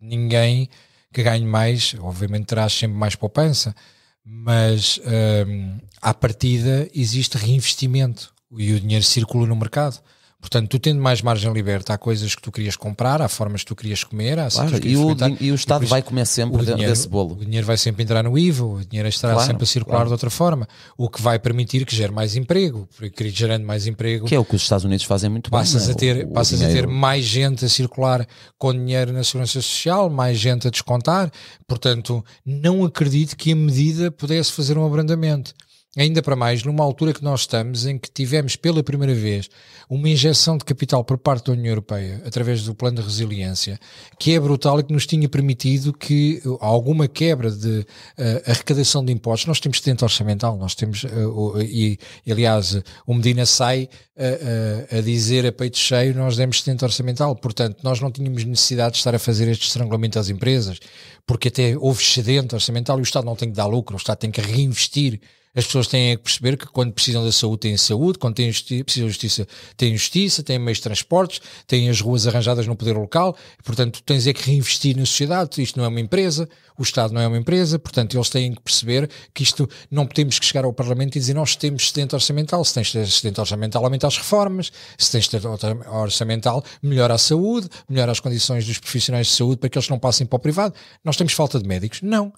ninguém que ganhe mais, obviamente terás sempre mais poupança, mas hum, à partida existe reinvestimento e o dinheiro circula no mercado. Portanto, tu tendo mais margem liberta, há coisas que tu querias comprar, há formas que tu querias comer, há claro, e, o, e o Estado e vai comer sempre dinheiro, desse bolo. O dinheiro vai sempre entrar no IVA, o dinheiro estará claro, sempre a circular claro. de outra forma, o que vai permitir que gere mais emprego, porque gerando mais emprego. Que é o que os Estados Unidos fazem muito passas bem. A ter, o, passas dinheiro. a ter mais gente a circular com dinheiro na Segurança Social, mais gente a descontar. Portanto, não acredito que a medida pudesse fazer um abrandamento. Ainda para mais, numa altura que nós estamos, em que tivemos pela primeira vez uma injeção de capital por parte da União Europeia, através do plano de resiliência, que é brutal e que nos tinha permitido que alguma quebra de uh, arrecadação de impostos, nós temos excedente orçamental, nós temos, uh, e aliás, o Medina sai uh, a dizer a peito cheio, nós demos excedente orçamental, portanto, nós não tínhamos necessidade de estar a fazer este estrangulamento às empresas, porque até houve excedente orçamental e o Estado não tem que dar lucro, o Estado tem que reinvestir as pessoas têm que perceber que quando precisam da saúde têm saúde, quando têm precisam de justiça têm justiça, têm meios de transportes, têm as ruas arranjadas no poder local, portanto tens é que reinvestir na sociedade, isto não é uma empresa, o Estado não é uma empresa, portanto eles têm que perceber que isto não podemos chegar ao Parlamento e dizer nós temos excedente orçamental, se tens excedente orçamental aumenta as reformas, se tens excedente orçamental melhora a saúde, melhora as condições dos profissionais de saúde para que eles não passem para o privado, nós temos falta de médicos? Não.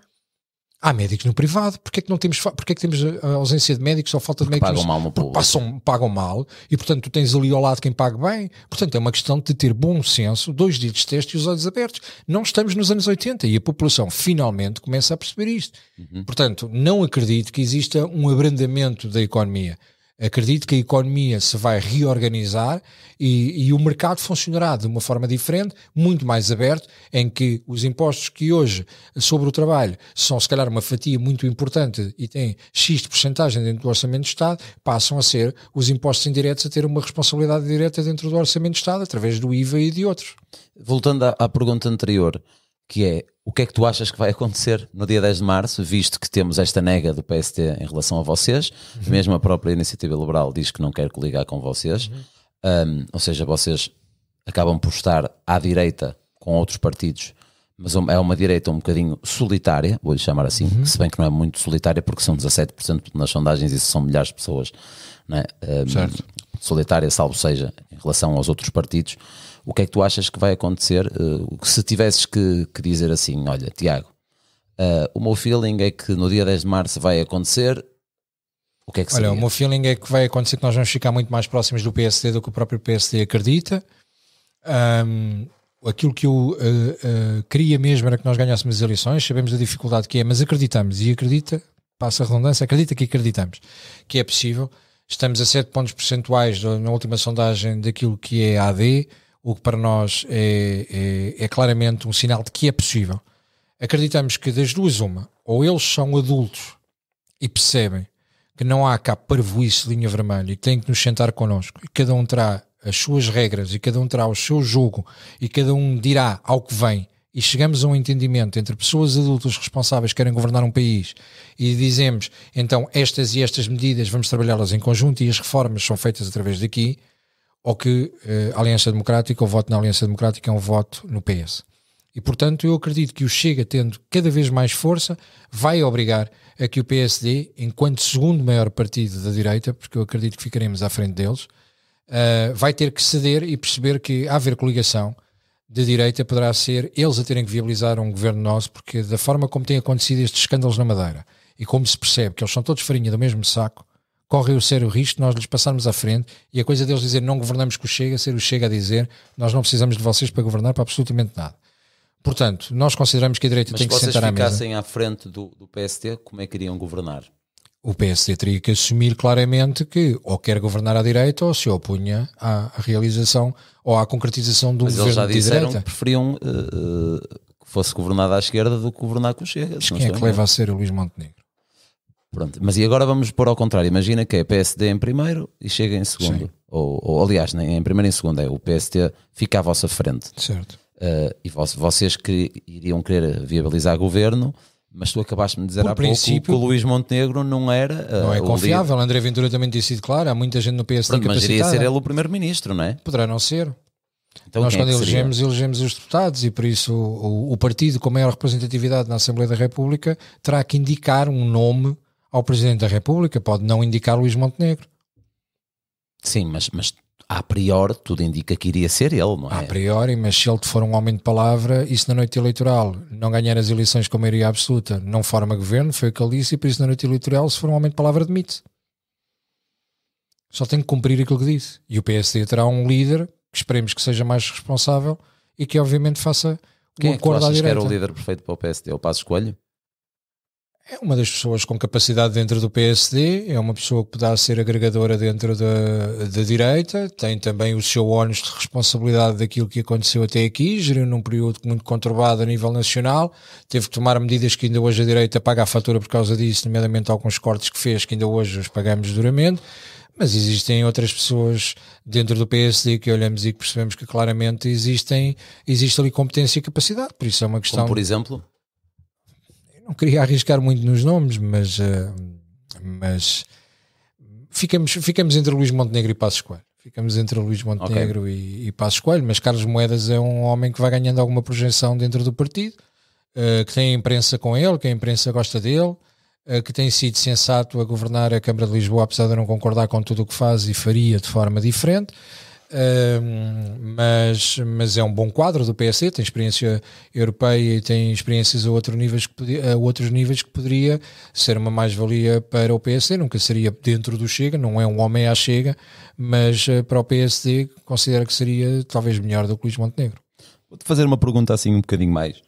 Há médicos no privado, porque é que não temos, porque é que temos a ausência de médicos ou falta de médicos? Pagam mal no público. Passam, pagam mal e, portanto, tu tens ali ao lado quem paga bem. Portanto, é uma questão de ter bom senso, dois dias de teste e os olhos abertos. Não estamos nos anos 80 e a população finalmente começa a perceber isto. Uhum. Portanto, não acredito que exista um abrandamento da economia. Acredito que a economia se vai reorganizar e, e, o mercado funcionará de uma forma diferente, muito mais aberto, em que os impostos que hoje sobre o trabalho são se calhar uma fatia muito importante e têm X de porcentagem dentro do Orçamento do Estado, passam a ser os impostos indiretos a ter uma responsabilidade direta dentro do Orçamento do Estado, através do IVA e de outros. Voltando à, à pergunta anterior, que é o que é que tu achas que vai acontecer no dia 10 de março, visto que temos esta nega do PST em relação a vocês, uhum. mesmo a própria Iniciativa Liberal diz que não quer coligar com vocês, uhum. um, ou seja, vocês acabam por estar à direita com outros partidos, mas é uma direita um bocadinho solitária, vou-lhe chamar assim, uhum. se bem que não é muito solitária, porque são 17% nas sondagens e são milhares de pessoas, não é? Um, solitária, salvo seja, em relação aos outros partidos. O que é que tu achas que vai acontecer? Uh, se tivesses que, que, dizer assim, olha, Tiago, uh, o meu feeling é que no dia 10 de março vai acontecer. O que é que Olha, seria? o meu feeling é que vai acontecer que nós vamos ficar muito mais próximos do PSD do que o próprio PSD acredita. Um, aquilo que eu uh, uh, queria mesmo era que nós ganhássemos as eleições, sabemos a dificuldade que é, mas acreditamos e acredita, passa a redundância, acredita que acreditamos que é possível. Estamos a 7 pontos percentuais na última sondagem daquilo que é a AD o que para nós é, é, é claramente um sinal de que é possível. acreditamos que das duas uma, ou eles são adultos e percebem que não há cá parvoíce linha vermelha e que têm que nos sentar connosco e cada um terá as suas regras e cada um terá o seu jogo e cada um dirá ao que vem e chegamos a um entendimento entre pessoas adultas responsáveis que querem governar um país e dizemos então estas e estas medidas vamos trabalhá-las em conjunto e as reformas são feitas através daqui, ou que uh, a Aliança Democrática, o voto na Aliança Democrática é um voto no PS. E portanto eu acredito que o Chega, tendo cada vez mais força, vai obrigar a que o PSD, enquanto segundo maior partido da direita, porque eu acredito que ficaremos à frente deles, uh, vai ter que ceder e perceber que haver coligação de direita poderá ser eles a terem que viabilizar um governo nosso, porque da forma como têm acontecido estes escândalos na Madeira e como se percebe que eles são todos farinha do mesmo saco, corre o sério risco de nós lhes passarmos à frente e a coisa deles dizer não governamos com o Chega, ser o Chega a dizer nós não precisamos de vocês para governar para absolutamente nada. Portanto, nós consideramos que a direita Mas tem que se sentar à mesa. vocês ficassem à frente do, do PST, como é que iriam governar? o PSD teria que assumir claramente que ou quer governar à direita ou se opunha à, realização ou à concretização de um Mas eles já governo disseram direita. que preferiam uh, uh, que fosse governado à esquerda do que governar com o Chega. se não Quem é que leva a ser o Luís Montenegro? Pronto. Mas e agora vamos pôr ao contrário. Imagina que é PSD em primeiro e Chega em segundo. Ou, ou, aliás, nem em primeiro e em segundo. É o PST fica à vossa frente. Certo. Uh, e vo- vocês que iriam querer viabilizar governo, mas tu acabaste de me dizer Por há pouco princípio- que o Luís Montenegro não era. uh, Não é o confiável. André Ventura também tem sido claro. Há muita gente no PSD. Pronto, mas iria ser ele o primeiro-ministro, não é? Poderá não ser. Então Nós, quem é quando que seria? elegemos, elegemos os deputados e por isso o, o partido com maior representatividade na Assembleia da República terá que indicar um nome ao Presidente da República. Pode não indicar Luís Montenegro. Sim, mas, mas a priori tudo indica que iria ser ele, não é? A priori, mas se ele for um homem de palavra, isso na noite eleitoral, não ganhar as eleições com maioria absoluta, não forma governo, foi o que ele disse, e por isso na noite eleitoral, se for um homem de palavra, demite-se. Só tem que cumprir aquilo que disse. E o PSD terá um líder que esperemos que seja mais responsável e que obviamente faça o Quem é que acordo à achas que era direita. o líder perfeito para o PSD? O Passo Escolho? É uma das pessoas com capacidade dentro do PSD, é uma pessoa que poderá ser agregadora dentro da, da direita, tem também o seu ónus de responsabilidade daquilo que aconteceu até aqui, geriu num período muito conturbado a nível nacional, teve que tomar medidas que ainda hoje a direita paga a fatura por causa disso, nomeadamente alguns cortes que fez, que ainda hoje os pagamos duramente, mas existem outras pessoas dentro do PSD que olhamos e que percebemos que claramente existem, existe ali competência e capacidade, por isso é uma questão Como por exemplo? Não queria arriscar muito nos nomes, mas, eh, mas ficamos, ficamos entre Luís Montenegro e Passos Coelho. Ficamos entre Luís Montenegro e, e Passos Coelho, mas Carlos Moedas é um homem que vai ganhando alguma projeção dentro do partido, eh, que tem a imprensa com ele, que a imprensa gosta dele, eh, que tem sido sensato a governar a Câmara de Lisboa, apesar de não concordar com tudo o que faz e faria de forma diferente. Um, mas, mas é um bom quadro do PSD, tem experiência europeia e tem experiências a, outro níveis que a outros níveis que poderia ser uma mais-valia para o PSD, nunca seria dentro do Chega, não é um homem à Chega, mas eh, para o PSD considero que seria talvez melhor do que Luís Montenegro. Vou-te fazer uma pergunta assim um bocadinho mais,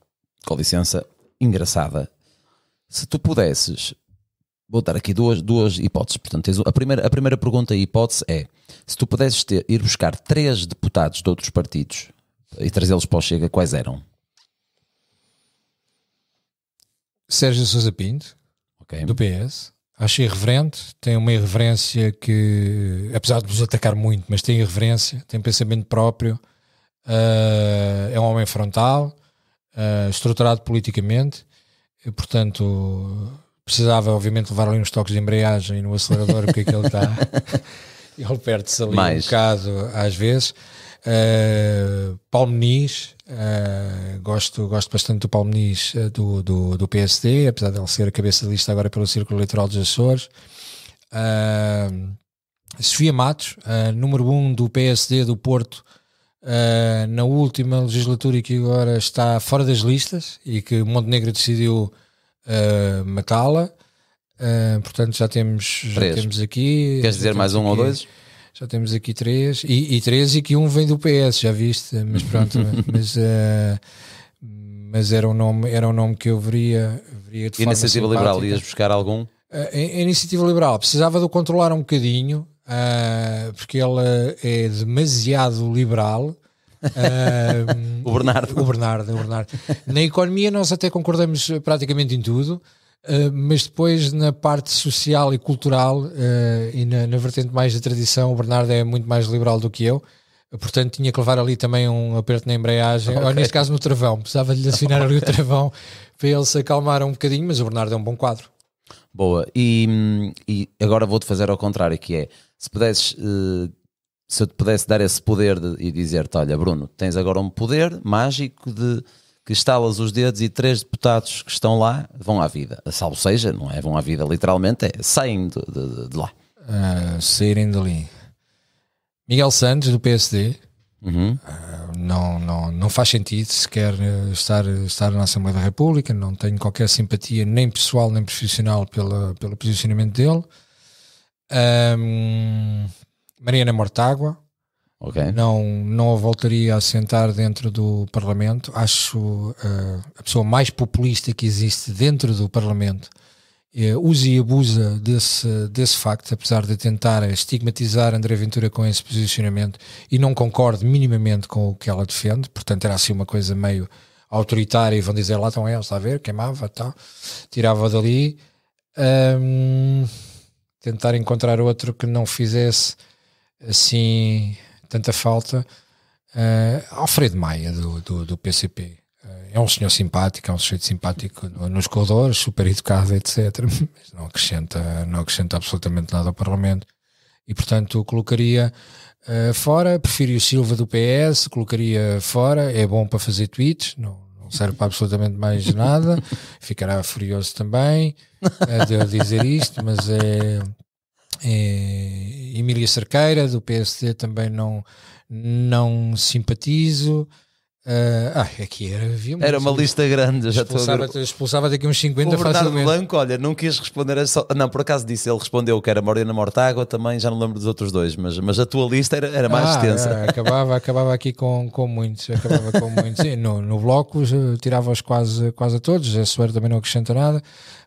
com licença, engraçada. Se tu pudesses, vou dar aqui duas, duas hipóteses. Portanto, a, primeira, a primeira pergunta e hipótese é: se tu pudesses ter, ir buscar três deputados de outros partidos e trazê-los para o Chega, quais eram? Sérgio Sousa Pinto, Ok. do PS. Acho irreverente, tem uma irreverência que, apesar de nos atacar muito, mas tem irreverência, tem pensamento próprio, ah, é um homem frontal, ah, estruturado politicamente, e, portanto precisava obviamente levar ali uns toques de embreagem no acelerador porque é que ele está ele perde-se ali um Mais. bocado às vezes Uh, Paulo Muniz, uh, gosto, gosto bastante do Paulo Muniz uh, do, do, do PSD, apesar de ele ser a cabeça de lista agora pelo Círculo Eleitoral dos Açores. Sofia Matos, número 1 um do PSD do Porto, na última legislatura e que agora está fora das listas e que Montenegro decidiu uh, matá-la. Uh, portanto, já temos, já Três. temos aqui. Queres dizer mais um temos ou aqui- dois? já temos aqui três e, e três e que um vem do PS, já viste? Mas pronto, mas, eh, mas era um nome, era um nome que eu veria, veria de Iniciativa Liberal, ias buscar algum? A, a Iniciativa Liberal precisava de o controlar um bocadinho, porque ela é demasiado liberal Uh, o Bernardo. O Bernardo, o Bernardo. Na economia nós até concordamos praticamente em tudo, uh, mas depois na parte social e cultural uh, e na, na, vertente mais da tradição, o Bernardo é muito mais liberal do que eu. Portanto, tinha que levar ali também um aperto na embreagem, okay. ou neste caso no travão. Precisava de lhe assinar ali o travão para ele se acalmar um bocadinho, mas o Bernardo é um bom quadro. Boa, e, e agora vou-te fazer ao contrário, que é, se pudesses, uh, se eu te pudesse dar esse poder de, e dizer-te, olha Bruno, tens agora um poder mágico de que estalas os dedos e três deputados que estão lá vão à vida. Salvo seja, não é? Vão à vida literalmente, é saem de, de, de lá. Uh, saírem dali. Miguel Santos, do PSD, Uhum. Uh, não, não, não faz sentido sequer eh, estar, estar na Assembleia da República, não tenho qualquer simpatia, nem pessoal nem profissional, pela, pelo posicionamento dele. Um, Mariana Mortágua, okay. não, não a voltaria a sentar dentro do Parlamento. Acho uh, a pessoa mais populista que existe dentro do Parlamento eh, usa e abusa desse, desse facto, apesar de tentar estigmatizar André Ventura com esse posicionamento e não concordo minimamente com o que ela defende, portanto era assim uma coisa meio autoritária e vão dizer lá estão eles, está a ver, queimava, tal, tirava dali. Um, tentar encontrar outro que não fizesse assim tanta falta. Uh, Alfredo Maia, do, do, do PCP é um senhor simpático, é um sujeito simpático nos corredores, super educado, etc. Mas não acrescenta, não acrescenta absolutamente nada ao Parlamento. E, portanto, colocaria uh, fora. Prefiro o Silva do PS, colocaria fora. É bom para fazer tweets, não, serve para absolutamente mais nada. Ficará furioso também uh, de eu dizer isto, mas é. É Emília Cerqueira, do PSD, também não, não simpatizo. Uh, ah, aqui era, havia Era uma lista grande. Já expulsava, estou expulsava daqui uns 50 o Bernardo facilmente. Blanco, olha, não quis responder. A só... Não, por acaso disse, ele respondeu que era Morena Mortágua, também já não lembro dos outros dois, mas, mas a tua lista era, era mais ah, extensa. É, acabava, acabava aqui com, com muitos. Acabava com muitos. Sim, no, no bloco tirava-os quase, quase a todos. A Soeiro também não acrescenta nada.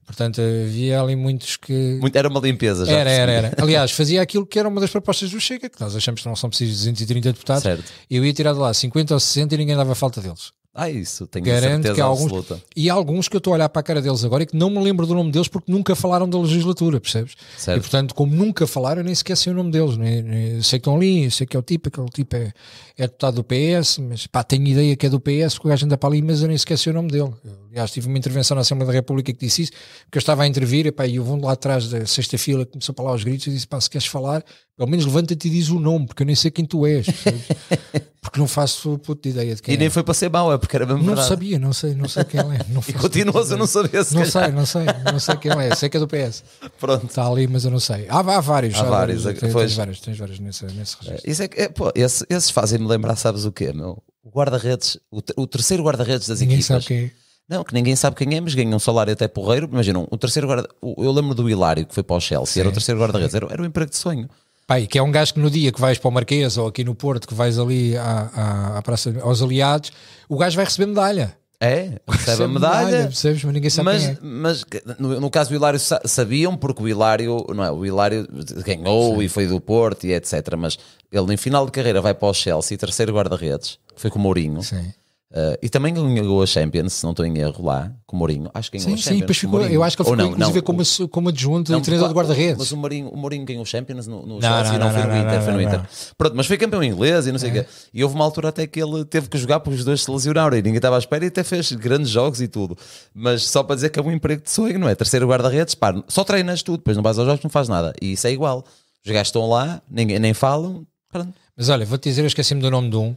Portanto, havia ali muitos que. Muito, era uma limpeza já. Era, era, era. Aliás, fazia aquilo que era uma das propostas do Chega, que nós achamos que não são precisos 230 deputados. Certo. Eu ia tirar de lá 50 ou 60 e ninguém dava falta deles. Ah, isso, tenho Garanto certeza que há alguns, absoluta. E há alguns que eu estou a olhar para a cara deles agora e que não me lembro do nome deles porque nunca falaram da legislatura, percebes? Certo. E portanto, como nunca falaram, eu nem sequer sei o nome deles. Nem, nem, sei que estão ali, sei que é o tipo, aquele tipo é, é deputado do PS, mas pá, tenho ideia que é do PS, porque o gajo anda para ali, mas eu nem sequer sei o nome dele. Eu, aliás, tive uma intervenção na Assembleia da República que disse isso, porque eu estava a intervir e, e eu vou lá atrás da sexta fila, começou a falar aos gritos e disse: pá, se queres falar, pelo menos levanta-te e diz o nome, porque eu nem sei quem tu és. porque não faço puta ideia de quem E nem é. foi para ser mau, é porque era mesmo Não verdade. sabia, não sei, não sei quem ele é. Não E continuas a não saber se Não calhar. sei, não sei, não sei quem ele é. Sei que é do PS. Pronto. Está ali, mas eu não sei. Há, há vários. Há vários, Tens, pois. tens vários, tens vários nesse, nesse registro. Isso é, que- é, pô, esse- esses fazem-me lembrar, sabes o quê, meu? O guarda-redes, o, o terceiro guarda-redes das Ninguém equipas. sabe quem é. Não, que ninguém sabe quem é, mas ganha um salário até porreiro. Imaginam, o terceiro guarda Eu lembro do Hilário que foi para o Chelsea, era o terceiro guarda-redes, era, era um emprego de sonho. Pai, que é um gajo que no dia que vais para o Marquês ou aqui no Porto, que vais ali à, à, à praça, aos aliados, o gajo vai receber medalha. É, recebe a medalha. percebes? Mas ninguém sabe Mas, é. mas no, no caso do Hilário sa- sabiam, porque o Hilário, não é? O Hilário ganhou e foi do Porto e etc. Mas ele, em final de carreira, vai para o Chelsea, terceiro guarda-redes, foi com o Mourinho. Sim. Uh, e também ganhou a Champions, se não estou em erro lá, com o Mourinho. Acho que ganhou Sim, a sim, Champions. o ficou, eu acho que ele Ou ficou não, inclusive não, como, o- como adjunto não, do treinador de guarda-redes. Mas o Mourinho, o Mourinho ganhou Champions no, no Não, Chelsea, não, não, foi no Inter, foi no Inter. Pronto, mas foi campeão inglês e não sei o quê. E houve uma altura até que ele teve que jogar porque os dois se lesionaram e ninguém estava à espera e até fez grandes jogos e tudo. Mas só para dizer que é um emprego de sonho, não é? Terceiro guarda-redes, pá, só treinas tudo, depois não vais aos jogos, não faz nada. E isso é igual. Os gajos estão lá, ninguém, nem falam. Pronto. Mas olha, vou-te dizer, eu esqueci-me do nome de um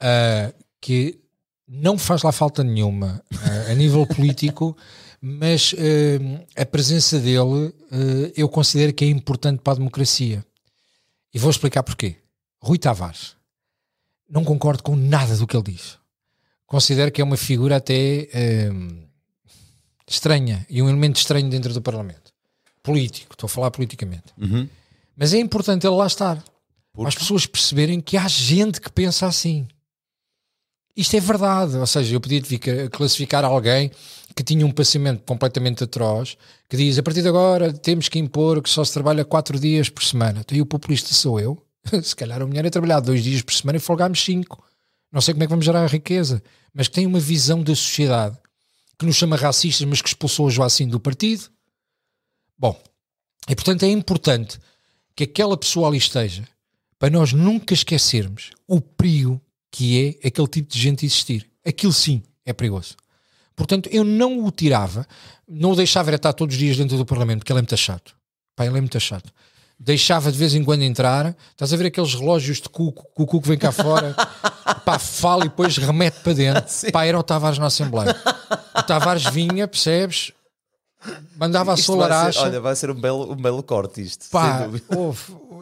ah, que não faz lá falta nenhuma ah, a nível político, mas ah, a presença dele ah, eu considero que é importante para a democracia. E vou explicar porquê. Rui Tavares. Não concordo com nada do que ele diz. Considero que é uma figura até ah, estranha e um elemento estranho dentro do Parlamento. Político, estou a falar politicamente. Uhum. Mas é importante ele lá estar. Porque- As pessoas perceberem que há gente que pensa assim. Isto é verdade. Ou seja, eu podia ficar- classificar alguém que tinha um pensamento completamente atroz, que diz a partir de agora temos que impor que só se trabalha quatro dias por semana. Então, e o populista sou eu. Se calhar a mulher é trabalhar dois dias por semana e folgarmos cinco. não sei como é que vamos gerar a riqueza, mas que tem uma visão da sociedade que nos chama racistas, mas que expulsou o Joacim do partido. Bom, e portanto é importante que aquela pessoa ali esteja para nós nunca esquecermos o perigo que é aquele tipo de gente existir. Aquilo sim é perigoso. Portanto, eu não o tirava, não o deixava estar todos os dias dentro do Parlamento, porque ele é muito chato. Pá, ele é muito chato. Deixava de vez em quando entrar. Estás a ver aqueles relógios de cuco, que o cuco vem cá fora, pá, fala e depois remete para dentro. Sim. Pá, era o Tavares na Assembleia. O Tavares vinha, percebes? Mandava isto a sua laracha. olha, vai ser um belo, um belo corte isto. Pá,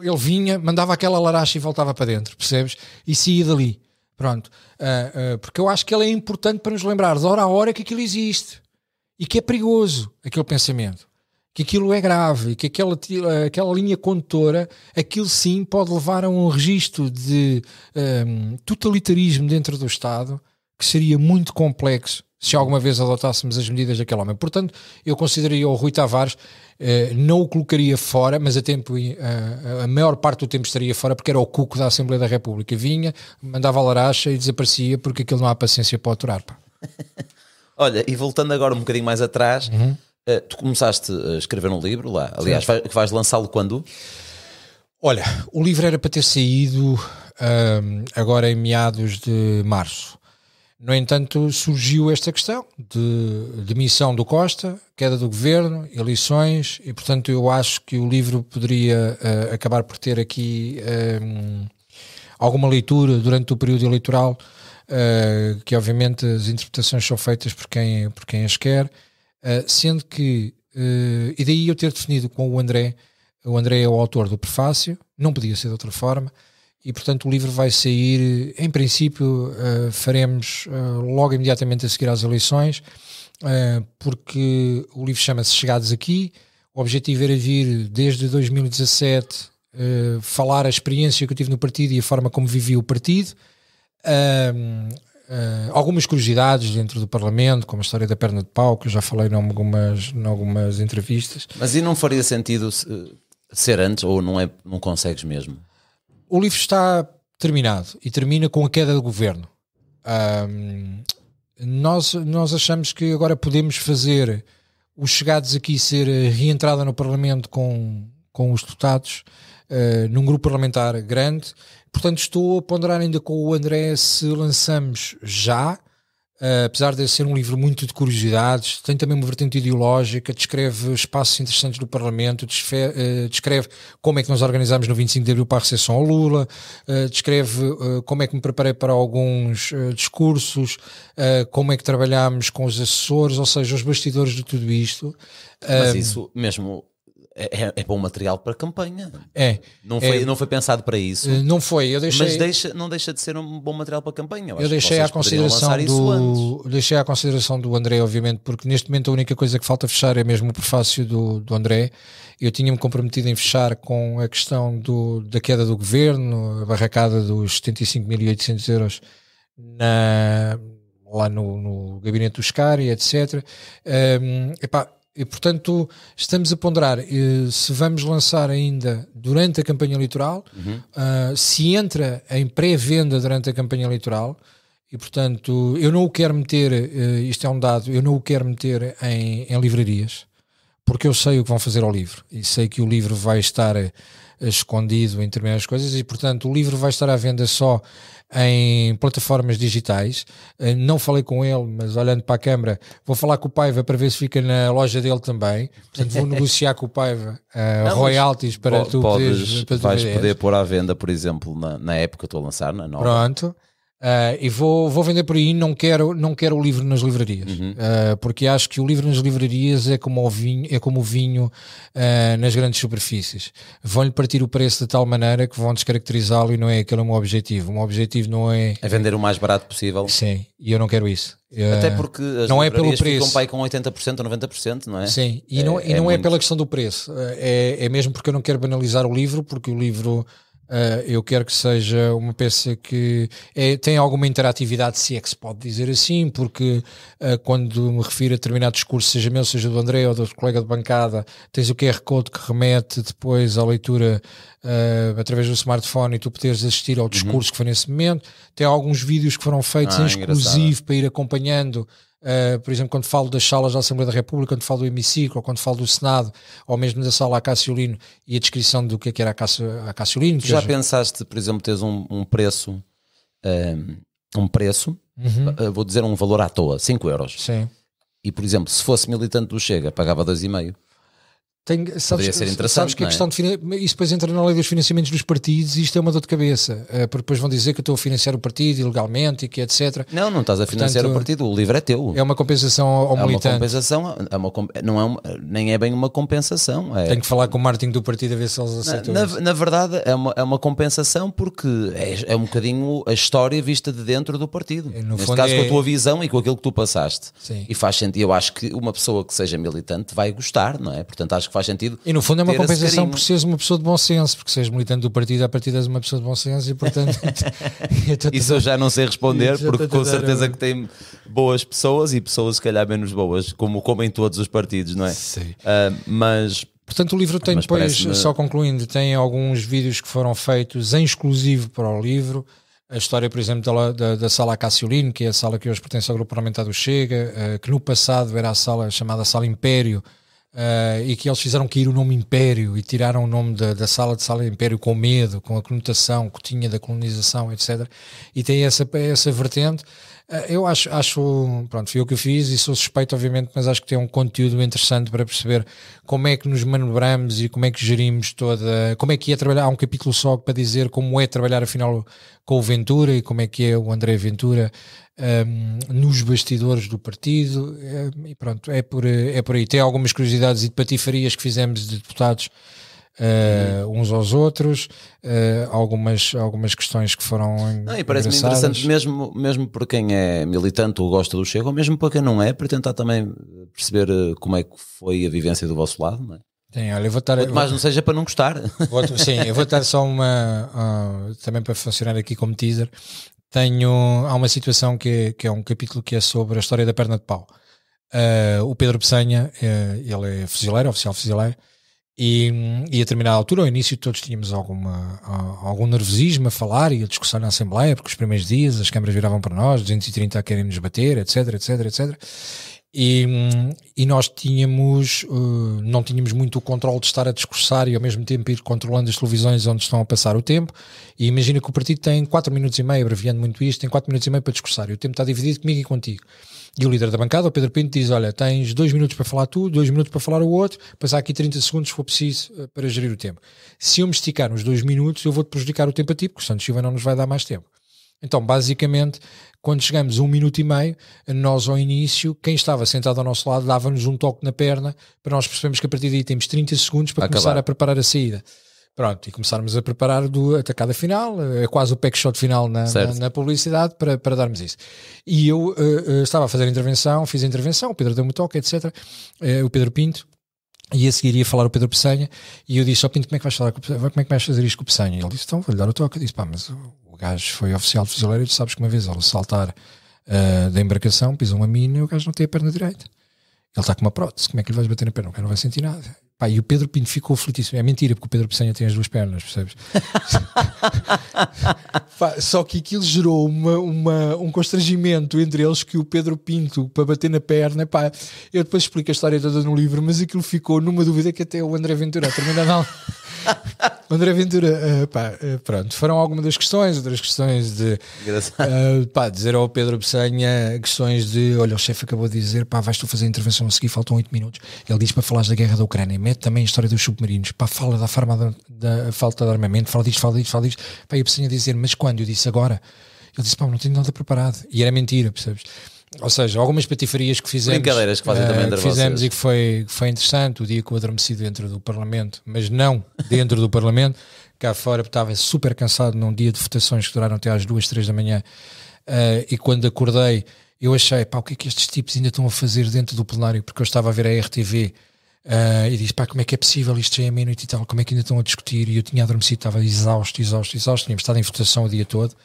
ele vinha, mandava aquela laracha e voltava para dentro, percebes? E saía dali. Pronto. Uh, uh, porque eu acho que ele é importante para nos lembrar de hora a hora que aquilo existe. E que é perigoso, aquele pensamento. Que aquilo é grave. Que aquela, aquela linha condutora, aquilo sim pode levar a um registro de um, totalitarismo dentro do Estado que seria muito complexo se alguma vez adotássemos as medidas daquele homem. Portanto, eu consideraria o Rui Tavares, eh, não o colocaria fora, mas a, tempo, eh, a maior parte do tempo estaria fora porque era o cuco da Assembleia da República. Vinha, mandava a laracha e desaparecia porque aquilo não há paciência para aturar. Pá. Olha, e voltando agora um bocadinho mais atrás, uhum. eh, tu começaste a escrever um livro lá. Aliás, vai, vais lançá-lo quando? Olha, o livro era para ter saído agora em meados de março. No entanto, surgiu esta questão de demissão do Costa, queda do governo, eleições, e portanto eu acho que o livro poderia uh, acabar por ter aqui um, eh, alguma leitura durante o período eleitoral, uh, que obviamente as interpretações são feitas por quem, por quem as quer, uh, sendo que, e daí eu ter definido com o André, o André é o autor do prefácio, não podia ser de outra forma, e portanto o livro vai sair, em princípio, uh, faremos uh, logo imediatamente a seguir às eleições, uh, porque o livro chama-se Chegados Aqui. O objetivo era vir desde 2017 falar a experiência que eu tive no partido e a forma como vivi o partido. algumas curiosidades dentro do Parlamento, como a história da perna de pau, que eu já falei em algumas, em algumas entrevistas. Mas e não faria sentido ser antes ou não, é, não consegues mesmo? O livro está terminado e termina com a queda do governo. Um, nós, nós achamos que agora podemos fazer os chegados aqui ser reentrada no Parlamento com, com os deputados uh, num grupo parlamentar grande. Portanto, estou a ponderar ainda com o André se lançamos já Uh, apesar de ser um livro muito de curiosidades, tem também uma vertente ideológica, descreve espaços interessantes do Parlamento, descreve, uh, descreve como é que nós organizamos no 25 de Abril para a recepção ao Lula, uh, descreve como é que me preparei para alguns discursos, como é que trabalhámos com os assessores, ou seja, os bastidores de tudo isto. Mas isso mesmo é, é, é, bom material para campanha. É. Não foi, é, não foi pensado para isso. Eh, não foi. Eu deixei, mas deixa, não deixa de ser um bom material para campanha. Eu, eu deixei à consideração do deixei à consideração do André, obviamente, porque neste momento a única coisa que falta fechar é mesmo o prefácio do, do André. Eu tinha-me comprometido em fechar com a questão do, da queda do governo, a barracada dos 75.800 euros na, lá no, no gabinete do SCAR e etc. Um, epá, e, portanto, estamos a ponderar uh, se vamos lançar ainda durante a campanha eleitoral, uhum. uh, se entra em pré-venda durante a campanha eleitoral, e, portanto, eu não o quero meter, uh, isto é um dado, eu não o quero meter em, em, livrarias, porque eu sei o que vão fazer ao livro, e sei que o livro vai estar escondido em determinadas coisas, e, portanto, o livro vai estar à venda só em plataformas digitais. Eh, não falei com ele, mas olhando para a câmara, vou falar com o Paiva para ver se fica na loja dele também. Portanto, vou negociar com o Paiva uh, royalties para tu podes, poderes, para tu vais poder pôr à venda, por exemplo, na, na época que estou a lançar, na nova. Pronto. Uh, e vou, vou vender por aí, não quero, não quero o livro nas livrarias, uhum. uh, porque acho que o livro nas livrarias é como o vinho, é como o vinho uh, nas grandes superfícies. Vão-lhe partir o preço de tal maneira que vão descaracterizá-lo e não é aquele o meu objetivo. O meu objetivo não é. É vender o mais barato possível. Sim, e eu não quero isso. Até porque as não é pelo preço. ficam pai com 80% ou 90%, não é? Sim, e é, não, e é não é muito... é pela questão do preço, é, é mesmo porque eu não quero banalizar o livro, porque o livro Uh, eu quero que seja uma peça que é, tem alguma interatividade, se é que se pode dizer assim, porque uh, quando me refiro a determinado discurso, seja meu, seja do André ou do colega de bancada, tens o QR Code que remete depois à leitura uh, através do smartphone e tu poderes assistir ao uhum. discurso uhum. que foi nesse momento. Tem alguns vídeos que foram feitos ah, em exclusivo engraçado. para ir acompanhando Uh, por exemplo, quando falo das salas da Assembleia da República, quando falo do hemiciclo, ou quando falo do Senado, ou mesmo da sala Acácio-Lino e a descrição do que, é que era a Acácio-Lino. Já pensaste, por exemplo, teres um, um preço, um, eh, um preço, uhum. uh, vou dizer um valor à toa, 5 euros. Sim. E, por exemplo, se fosse militante do Chega, pagava 2,5. Tem, sabes, Poderia ser interessante. Sabes que a é? questão de isso depois entra na lei dos financiamentos dos partidos e isto é uma dor de cabeça, uh, porque depois vão dizer que eu estou a financiar o partido ilegalmente e que etc. Não, não estás a financiar Portanto, o partido, o livro é teu. É uma compensação ao é militante. Uma compensação, é uma, não é uma, nem é bem uma compensação. É... Tenho que falar com o marketing do partido a ver se eles aceitam na, na, na, verdade é uma, é uma compensação porque é, é um bocadinho a história vista de dentro do partido. No Neste caso, com a é- tua visão e com aquilo que tu passaste. Sim. E faz sentido. Eu acho que uma pessoa que seja militante vai gostar, não é? Portanto, acho que faz sentido. E no fundo é uma compensação por seres uma pessoa de bom senso, porque seres militante do partido, a partir és uma pessoa de bom senso e portanto. Isso eu já não sei responder, porque com certeza que tem boas pessoas e pessoas se calhar menos boas, como, como em todos os partidos, não é? Sim. Uh, mas. Portanto, o livro tem depois, só concluindo, tem alguns vídeos que foram feitos em exclusivo para o livro. A história, por exemplo, da, da, da sala Cassiolino, que é a sala que hoje pertence ao grupo parlamentar do Chega, uh, que no passado era a sala chamada Sala Império, Uh, e que eles fizeram cair o nome Império e tiraram o nome da, da sala de sala Império com medo, com a conotação que tinha da colonização, etc. E tem essa, essa vertente. Uh, eu acho, acho, pronto, fui eu que fiz e sou suspeito, obviamente, mas acho que tem um conteúdo interessante para perceber como é que nos manobramos e como é que gerimos toda, como é que é trabalhar. Há um capítulo só para dizer como é trabalhar afinal com o Ventura e como é que é o André Ventura um, nos bastidores do partido um, e pronto, é por, é por aí. Tem algumas curiosidades e patifarias que fizemos de deputados uh, uns aos outros, uh, algumas, algumas questões que foram não, e parece-me interessante mesmo, mesmo por quem é militante ou gosta do Chega, ou mesmo para quem não é, para tentar também perceber eh, como é que foi a vivência do vosso lado, não é? Sim, olha, eu vou estar. Quanto mais não seja para não gostar. Vou, sim, eu vou estar só uma. Uh, também para funcionar aqui como teaser tenho há uma situação que é, que é um capítulo que é sobre a história da perna de pau. Uh, o Pedro Peçanha, uh, ele é fuzileiro, oficial fuzileiro, e, e a determinada altura, ao início, todos tínhamos alguma, algum nervosismo a falar e a discussão na Assembleia, porque os primeiros dias as câmaras viravam para nós, 230 a querem nos bater, etc, etc, etc. E, e nós tínhamos, uh, não tínhamos muito o controle de estar a discursar e ao mesmo tempo ir controlando as televisões onde estão a passar o tempo. E imagina que o partido tem 4 minutos e meio, abreviando muito isto, tem 4 minutos e meio para discursar e o tempo está dividido comigo e contigo. E o líder da bancada, o Pedro Pinto, diz: Olha, tens 2 minutos para falar tu, 2 minutos para falar o outro, há aqui 30 segundos se for preciso uh, para gerir o tempo. Se eu me esticar nos 2 minutos, eu vou-te prejudicar o tempo a ti, porque o Santos Silva não nos vai dar mais tempo. Então, basicamente, quando chegamos a um minuto e meio, nós ao início, quem estava sentado ao nosso lado dava-nos um toque na perna para nós percebermos que a partir daí temos 30 segundos para Acabar. começar a preparar a saída. Pronto, e começarmos a preparar do atacada final, é quase o pack shot final na, na, na, publicidade para, para darmos isso. E eu uh, estava a fazer a intervenção, fiz a intervenção, o Pedro deu-me um toque, etc. Uh, o Pedro Pinto, e a seguir ia falar o Pedro Pessanha, e eu disse ao Pinto, como é que vais falar, como é que vais fazer isto com o Pessanha? E ele disse, então vou-lhe dar o toque. Eu disse, pá, mas gajo foi oficial de fuzileiro e tu sabes que uma vez ao saltar uh, da embarcação, pisou uma mina e o gajo não tem a perna direita. Ele está com uma prótese, como é que ele vai bater na perna? O cara não vai sentir nada. Pá, e o Pedro Pinto ficou aflitíssimo. É mentira, porque o Pedro Pessanha tem as duas pernas, percebes? Pá, só que aquilo gerou uma, uma, um constrangimento entre eles que o Pedro Pinto, para bater na perna, pá, eu depois explico a história toda no livro, mas aquilo ficou numa dúvida que até o André Ventura, termina não. André Ventura, uh, pá, uh, pronto, foram algumas das questões, outras questões de uh, pá, dizer ao Pedro Bessanha questões de olha, o chefe acabou de dizer, pá, vais tu fazer a intervenção a seguir, faltam 8 minutos. Ele diz para falar da guerra da Ucrânia, mete também a história dos submarinos, pá, fala da, farma, da, da falta de armamento, fala disto, fala disto, fala disto. Pá, e o Bessanha dizer, mas quando? Eu disse agora. Ele disse, pá, não tenho nada preparado. E era mentira, percebes? Ou seja, algumas patifarias que fizemos. Brincadeiras que fazem uh, também que fizemos vocês. e que foi, foi interessante. O dia que eu adormeci dentro do Parlamento, mas não dentro do Parlamento, cá fora, estava super cansado num dia de votações que duraram até às duas, três da manhã. Uh, e quando acordei, eu achei, pá, o que é que estes tipos ainda estão a fazer dentro do plenário? Porque eu estava a ver a RTV Uh, e disse, pá, como é que é possível isto já é meia-noite e tal, como é que ainda estão a discutir? E eu tinha adormecido, estava exausto, exausto, exausto, tínhamos estado em votação o dia todo,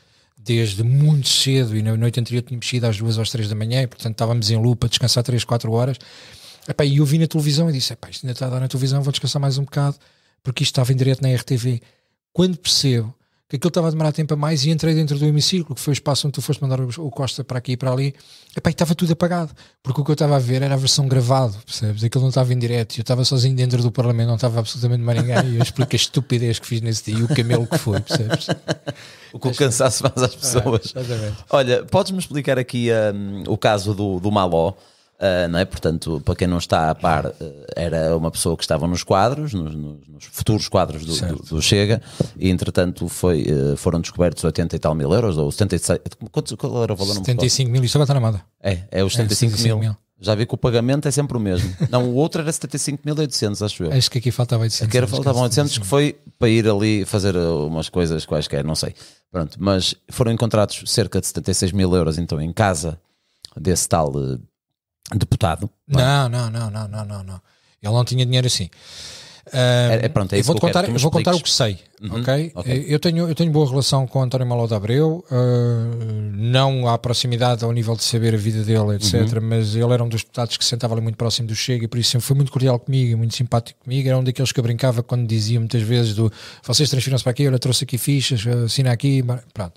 desde muito cedo, e na noite anterior tínhamos saído às duas às três da manhã, e portanto estávamos em lupa a descansar três, quatro horas. E eu vi na televisão e disse, isto ainda está a dar na televisão, vou descansar mais um bocado, porque isto estava em direto na RTV. Quando percebo que aquilo estava a demorar tempo a mais e entrei dentro do hemiciclo, que foi o espaço onde tu foste mandar o Costa para aqui e para ali, epá, e estava tudo apagado, porque o que eu estava a ver era a versão gravado, percebes? Aquilo não estava em direto, eu estava sozinho dentro do Parlamento, não estava absolutamente mais ninguém, e eu explico a estupidez que fiz nesse dia e o camelo que foi, percebes? o que o cansaço faz às pessoas. Ah, Olha, podes-me explicar aqui um, o caso do, do Maló? Uh, não é? Portanto, para quem não está a par, uh, era uma pessoa que estava nos quadros, nos, nos, futuros quadros do, do, do, Chega, e entretanto foi, uh, foram descobertos 80 e tal mil euros, ou 76. Quanto, qual era o valor? 75 mil, isso agora está na moda. É, é os 75, é, 75 mil. mil. Já vi que o pagamento é sempre o mesmo. Não, o outro era 75.800, acho eu. Acho que aqui faltava 800. Aqui era, faltavam 800, que foi para ir ali fazer umas coisas quaisquer, não sei. Pronto, mas foram encontrados cerca de 76 mil euros, então, em casa desse tal deputado. Não, não, não, não, não, não, não. Ele não tinha dinheiro assim. Uh, é, é, pronto, é eu vou contar, eu vou contar o que sei, uhum, ok? okay. Eu, tenho, eu tenho boa relação com o António Malo de Abreu, uh, não à proximidade ao nível de saber a vida dele, etc. Uhum. Mas ele era um dos deputados que sentava ali muito próximo do Chega e por isso sempre foi muito cordial comigo, muito simpático comigo. Era um daqueles que eu brincava quando dizia muitas vezes do vocês transfiram-se para aqui, olha, trouxe aqui fichas, assina aqui, pronto.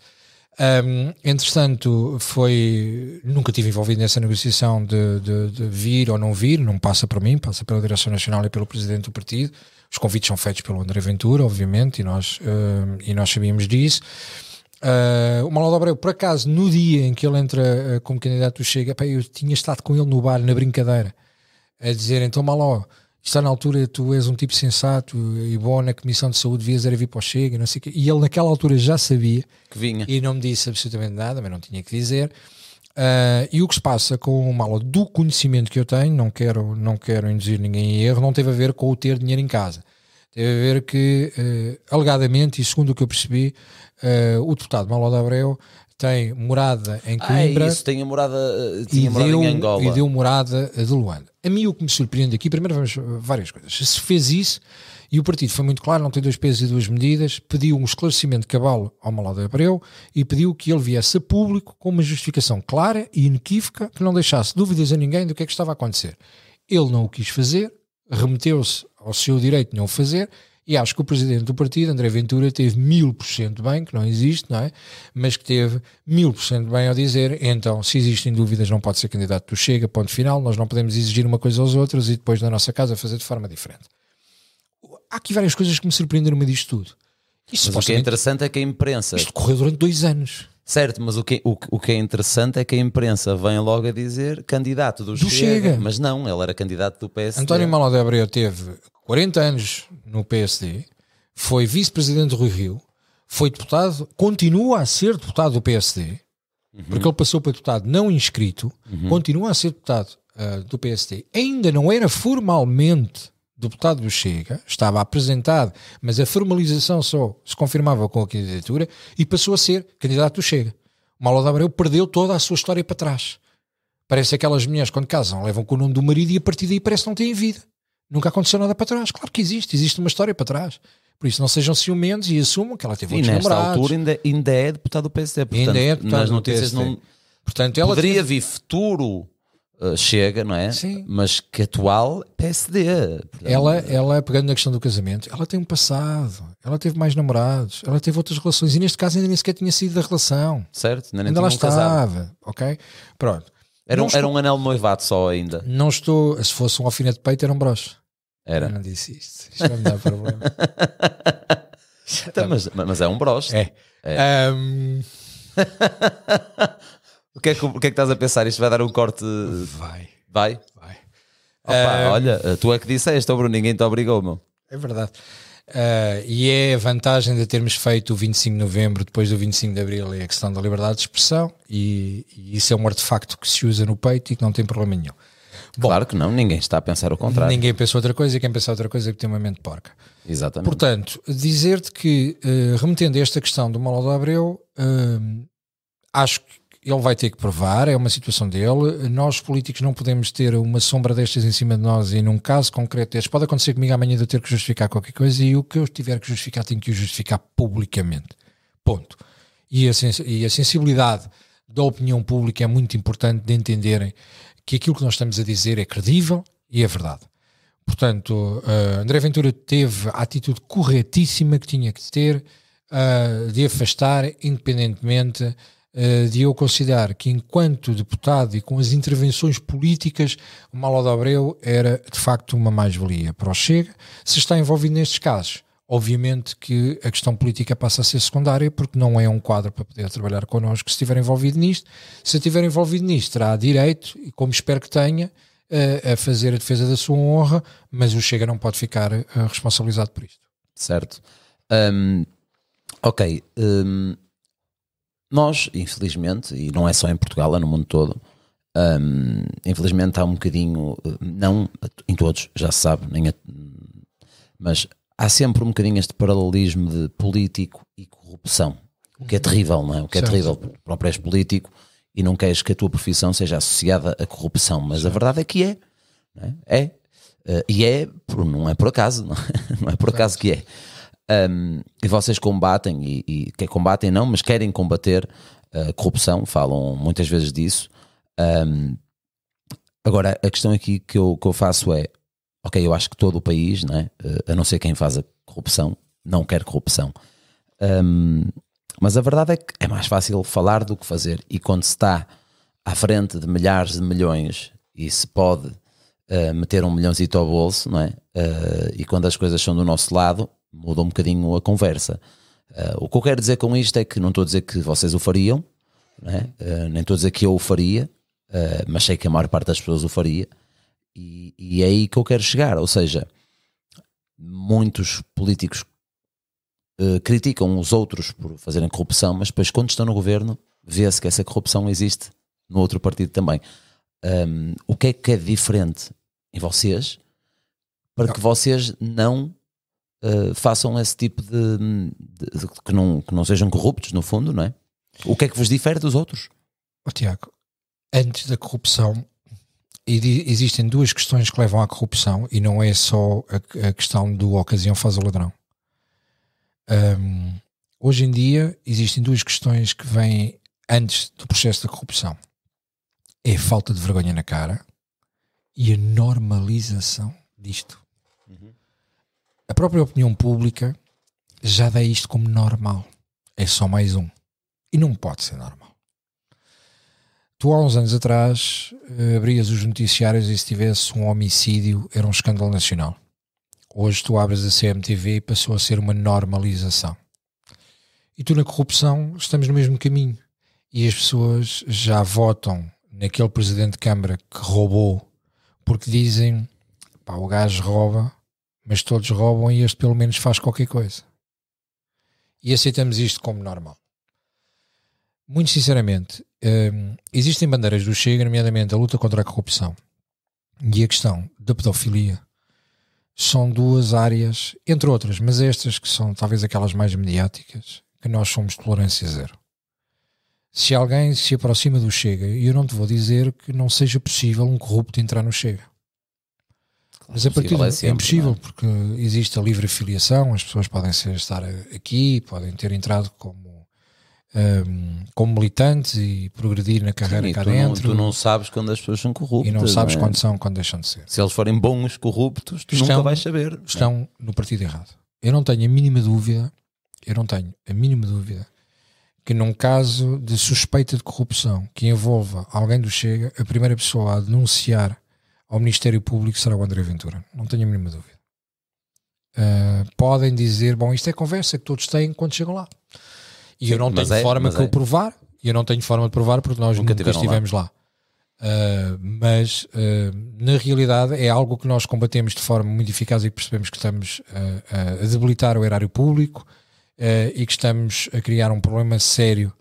Um, entretanto, foi. Nunca tive envolvido nessa negociação de, de, de, vir ou não vir, não passa por mim, passa pela Direção Nacional e pelo Presidente do Partido. Os convites são feitos pelo André Ventura, obviamente, e nós, e nós sabíamos disso. Uh, o Manuel Abreu, por acaso, no dia em que ele entra uh, como candidato do Chega, eu tinha estado com ele no bar, na brincadeira, a dizer: então, Maló, está na altura, tu és um tipo sensato e bom na Comissão de Saúde, devias era vir para o Chega, não sei o quê. E ele naquela altura já sabia que vinha e não me disse absolutamente nada, mas não tinha que dizer. Uh, e o que se passa com o mal do conhecimento que eu tenho, não quero, não quero induzir ninguém em erro, não teve a ver com o ter dinheiro em casa. Teve a ver que, uh, alegadamente, e segundo o que eu percebi, uh, o deputado Malo de Abreu tem morada em Coimbra. Ah, é isso, tem a morada, tinha morada deu, em Angola. E deu morada de Luanda. A mim o que me surpreende aqui, primeiro vamos várias coisas. Se fez isso, e o partido foi muito claro, não tem dois pesos e duas medidas, pediu um esclarecimento de cabalo ao Malado Abreu e pediu que ele viesse a público com uma justificação clara e inequívoca que não deixasse dúvidas a ninguém do que é que estava a acontecer. Ele não o quis fazer, remeteu-se ao seu direito de não o fazer e acho que o presidente do partido, André Ventura, teve mil por cento bem, que não existe, não é? Mas que teve mil por cento bem ao dizer, então, se existem dúvidas, não pode ser candidato do Chega, ponto final, nós não podemos exigir uma coisa aos outros e depois na nossa casa fazer de forma diferente. Há aqui várias coisas que me surpreenderam no meio disto tudo. Isto, mas o que é interessante é que a imprensa. Isto correu durante dois anos. Certo, mas o que, o, o que é interessante é que a imprensa vem logo a dizer candidato do, do Chega, Chega. Mas não, ele era candidato do PSD. António Malo de Abreu teve 40 anos no PSD, foi vice-presidente do Rui Rio, foi deputado, continua a ser deputado do PSD, uhum. porque ele passou para deputado não inscrito, uhum. continua a ser deputado uh, do PSD, ainda não era formalmente deputado do Chega, estava apresentado, mas a formalização só se confirmava com a candidatura e passou a ser candidato do Chega. O Paulo de Abreu perdeu toda a sua história para trás. Parece aquelas mulheres quando casam levam com o nome do marido e a partir daí parece que não têm vida. Nunca aconteceu nada para trás. Claro que existe, existe uma história para trás. Por isso não sejam ciumentos e assumam que ela teve outros nesta namorados. altura ainda, ainda é deputado do PSD. Portanto, ainda é deputado nas notícias não... Portanto, ela Poderia teve... vir futuro Uh, chega, não é? Sim. Mas que atual PSD. Portanto, ela, ela, pegando na questão do casamento, ela tem um passado, ela teve mais namorados, ela teve outras relações e neste caso ainda nem sequer tinha sido da relação. Certo, ainda, ainda lá estava, ok? Pronto. Era um, estou, era um anel noivado só ainda. Não estou, se fosse um alfinete de peito, era um broche. Era. Eu não disse isto. Isto vai me dar problema. então, mas, mas, é um broche. É. é. Um... o, que é que, o que é que estás a pensar? Isto vai dar um corte. Vai. Vai? Vai. Opa, um... Olha, tu é que disseste, oh Bruno, ninguém te obrigou, meu. É verdade. Uh, e é a vantagem de termos feito o 25 de novembro, depois do 25 de abril, é a questão da liberdade de expressão, e, e isso é um artefacto que se usa no peito e que não tem problema nenhum. Bom, claro que não, ninguém está a pensar o contrário. Ninguém pensa outra coisa e quem pensa outra coisa é que tem uma mente porca. Exatamente. Portanto, dizer-te que, uh, remetendo a esta questão do Malo de Abreu, uh, acho que ele vai ter que provar, é uma situação dele. Nós, políticos, não podemos ter uma sombra destas em cima de nós e num caso concreto destes, pode acontecer comigo amanhã de eu ter que justificar qualquer coisa e o que eu tiver que justificar tenho que o justificar publicamente. Ponto. E a, e a sensibilidade da opinião pública é muito importante de entenderem que aquilo que nós estamos a dizer é credível e é verdade. Portanto, uh, André Ventura teve a atitude corretíssima que tinha que ter uh, de afastar, independentemente de eu considerar que, enquanto deputado e com as intervenções políticas, o Malo de Abreu era de facto uma mais-valia para o Chega. Se está envolvido nestes casos, obviamente que a questão política passa a ser secundária, porque não é um quadro para poder trabalhar connosco se estiver envolvido nisto. Se estiver envolvido nisto, terá direito, e como espero que tenha, a, a fazer a defesa da sua honra, mas o Chega não pode ficar uh, responsabilizado por isto. Certo. Um, ok. Um, nós, infelizmente, e não é só em Portugal, é no mundo todo, um, infelizmente há um bocadinho, não em todos, já se sabe, nem a, mas há sempre um bocadinho este paralelismo de político e corrupção, o que é terrível, não é? O que é certo. terrível para o preço político e não queres que a tua profissão seja associada à corrupção, mas certo. a verdade é que é, é? é. Uh, e é, não é por acaso, não é, não é por acaso que é. Um, e vocês combatem, e, e que combatem não, mas querem combater a corrupção, falam muitas vezes disso. Um, agora, a questão aqui que eu, que eu faço é: ok, eu acho que todo o país, né, a não ser quem faz a corrupção, não quer corrupção. Um, mas a verdade é que é mais fácil falar do que fazer, e quando se está à frente de milhares de milhões e se pode uh, meter um milhãozito ao bolso, não é? Uh, e quando as coisas são do nosso lado, muda um bocadinho a conversa. Uh, o que eu quero dizer com isto é que não estou a dizer que vocês o fariam, uh, nem estou a dizer que eu o faria, uh, mas sei que a maior parte das pessoas o faria, e, e, é aí que eu quero chegar. Ou seja, muitos políticos criticam os outros por fazerem corrupção, mas depois, quando estão no governo, vê-se que essa corrupção existe no outro partido também. Um, o que é que é diferente em vocês para que vocês não uh, façam esse tipo de, de, de, que, não, que não sejam corruptos, no fundo, não é? O que é que vos difere dos outros? Oh, Tiago, antes da corrupção, existem duas questões que levam à corrupção e não é só a, a questão do ocasião faz o ladrão. Um, hoje em dia existem duas questões que vêm antes do processo da corrupção. É a falta de vergonha na cara e a normalização disto. A própria opinião pública já dá isto como normal. É só mais um. E não pode ser normal. Tu há uns anos atrás eh, abrias os noticiários e se tivesse um homicídio era um escândalo nacional. Hoje tu abres a CMTV e passou a ser uma normalização. E tu na corrupção estamos no mesmo caminho. E as pessoas já votam naquele presidente de Câmara que roubou porque dizem pá, o gajo rouba mas todos roubam e este pelo menos faz qualquer coisa. E aceitamos isto como normal. Muito sinceramente, hum, existem bandeiras do Chega, nomeadamente a luta contra a corrupção e a questão da pedofilia. São duas áreas, entre outras, mas estas que são talvez aquelas mais mediáticas, que nós somos tolerância zero. Se alguém se aproxima do Chega, eu não te vou dizer que não seja possível um corrupto entrar no Chega mas a partir é, sempre, é impossível, é? porque existe a livre afiliação, as pessoas podem ser, estar aqui, podem ter entrado como, um, como militantes e progredir na carreira Sim, cá tu dentro. Não, tu não sabes quando as pessoas são corruptas. E não sabes não é? quando são, quando deixam de ser. Se eles forem bons corruptos, tu estão, nunca vais saber. Estão no partido errado. Eu não tenho a mínima dúvida, eu não tenho a mínima dúvida que num caso de suspeita de corrupção que envolva alguém do Chega, a primeira pessoa a denunciar ao Ministério Público será o André Ventura. Não tenho a mínima dúvida. Uh, podem dizer, bom, isto é conversa que todos têm quando chegam lá. E Sim, eu não tenho é, forma que é. eu provar, e eu não tenho forma de provar porque nós nunca, nunca estivemos lá. lá. Uh, mas uh, na realidade é algo que nós combatemos de forma muito eficaz e percebemos que estamos a debilitar o erário público e que estamos a criar um problema sério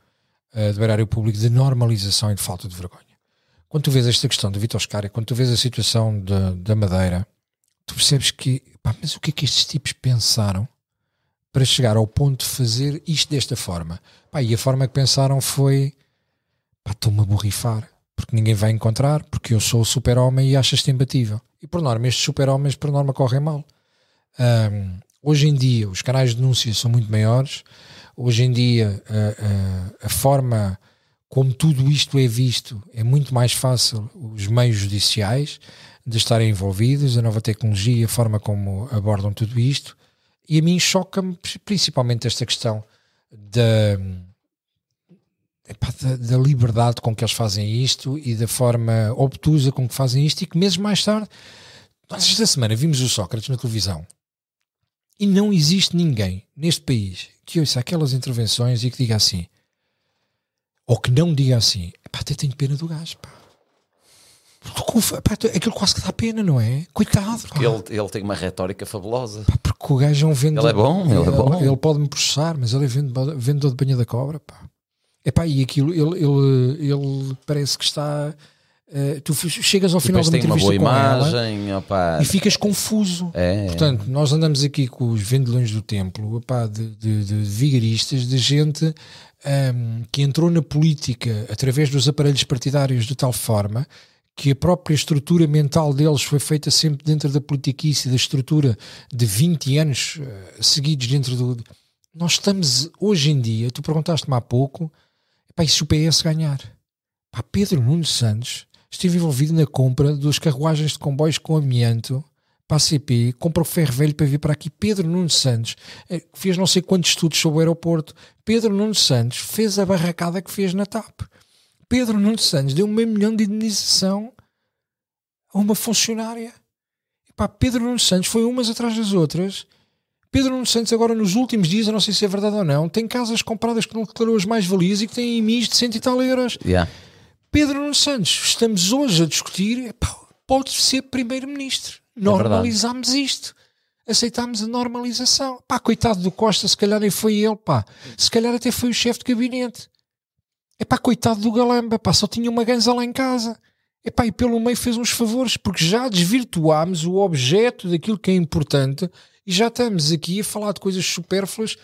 do erário público de normalização e de falta de vergonha quando tu vês esta questão do Vitor Oscar, quando tu vês a situação da Madeira, tu percebes que, pá, mas o que é que estes tipos pensaram para chegar ao ponto de fazer isto desta forma? Pá, e a forma que pensaram foi, pá, estou-me a borrifar, porque ninguém vai encontrar, porque eu sou o super-homem e achas-te imbatível. E por norma, estes super-homens por norma correm mal. Um, hoje em dia, os canais de denúncia são muito maiores. Hoje em dia, a, a, a forma como tudo isto é visto, é muito mais fácil os meios judiciais de estarem envolvidos, a nova tecnologia, a forma como abordam tudo isto. E a mim choca-me principalmente esta questão da, epá, da, da, liberdade com que eles fazem isto e da forma obtusa com que fazem isto e que meses mais tarde, nós esta semana vimos o Sócrates na televisão e não existe ninguém neste país que ouça aquelas intervenções e que diga assim ou que não diga assim, pá, até tenho pena do gajo, pá. Pá, aquilo quase que dá pena, não é? Coitado. Porque ele, ele tem uma retórica fabulosa. Pá, porque o gajo é um vendedor. Ele é bom, ele, é bom. Ele pode-me processar, mas ele é vendedor, vendedor de banha da cobra, pá. Epá, e aquilo, ele, ele, ele parece que está. Uh, tu chegas ao final uma entrevista uma boa imagem, opa. e ficas confuso. É, Portanto, é. nós andamos aqui com os vendedores do templo opa, de, de, de vigaristas, de gente um, que entrou na política através dos aparelhos partidários de tal forma que a própria estrutura mental deles foi feita sempre dentro da politiquice, da estrutura de 20 anos uh, seguidos dentro do. Nós estamos hoje em dia, tu perguntaste-me há pouco, Pá, e se o PS ganhar? Pedro Nunes Santos esteve envolvido na compra dos carruagens de comboios com amianto para a CP, compra o ferro velho para vir para aqui. Pedro Nunes Santos eh, fez não sei quantos estudos sobre o aeroporto. Pedro Nunes Santos fez a barracada que fez na TAP. Pedro Nunes Santos deu meio milhão de indenização a uma funcionária. E pá, Pedro Nunes Santos foi umas atrás das outras Pedro Nuno Santos agora nos últimos dias, eu não sei se é verdade ou não, tem casas compradas que não declarou as mais-valias e que têm IMIs de cento e tal euros. Yeah. Pedro Nuno Santos, estamos hoje a discutir, pode ser primeiro-ministro. Normalizámos é isto. Aceitámos a normalização. Pá, coitado do Costa, se calhar nem foi ele, pá. Se calhar até foi o chefe de gabinete. É pá, coitado do Galamba, pá, só tinha uma ganza lá em casa. É pá, e pelo meio fez uns favores, porque já desvirtuámos o objeto daquilo que é importante e já estamos aqui a falar de coisas supérfluas.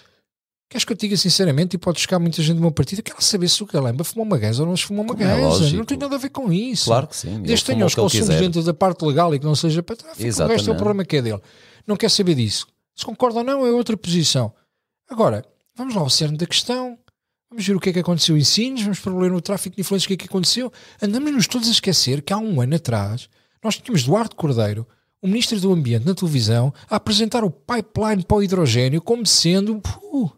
Queres que eu te diga sinceramente, e pode chegar muita gente de uma partida, quer saber se o Galamba fumou uma gaza ou não se fumou uma gaza. É não tem nada a ver com isso. Claro que sim. Desde que tenha os consumos dentro da parte legal e que não seja para tráfico, o resto é o problema que é dele. Não quer saber disso. Se concorda ou não, é outra posição. Agora, vamos lá ao cerne da questão. Vamos ver o que é que aconteceu em Sines, vamos para no tráfico de influências o que é que aconteceu. Andamos-nos todos a esquecer que há um ano atrás nós tínhamos Duarte Cordeiro, o Ministro do Ambiente na televisão a apresentar o pipeline para o hidrogênio como sendo uh,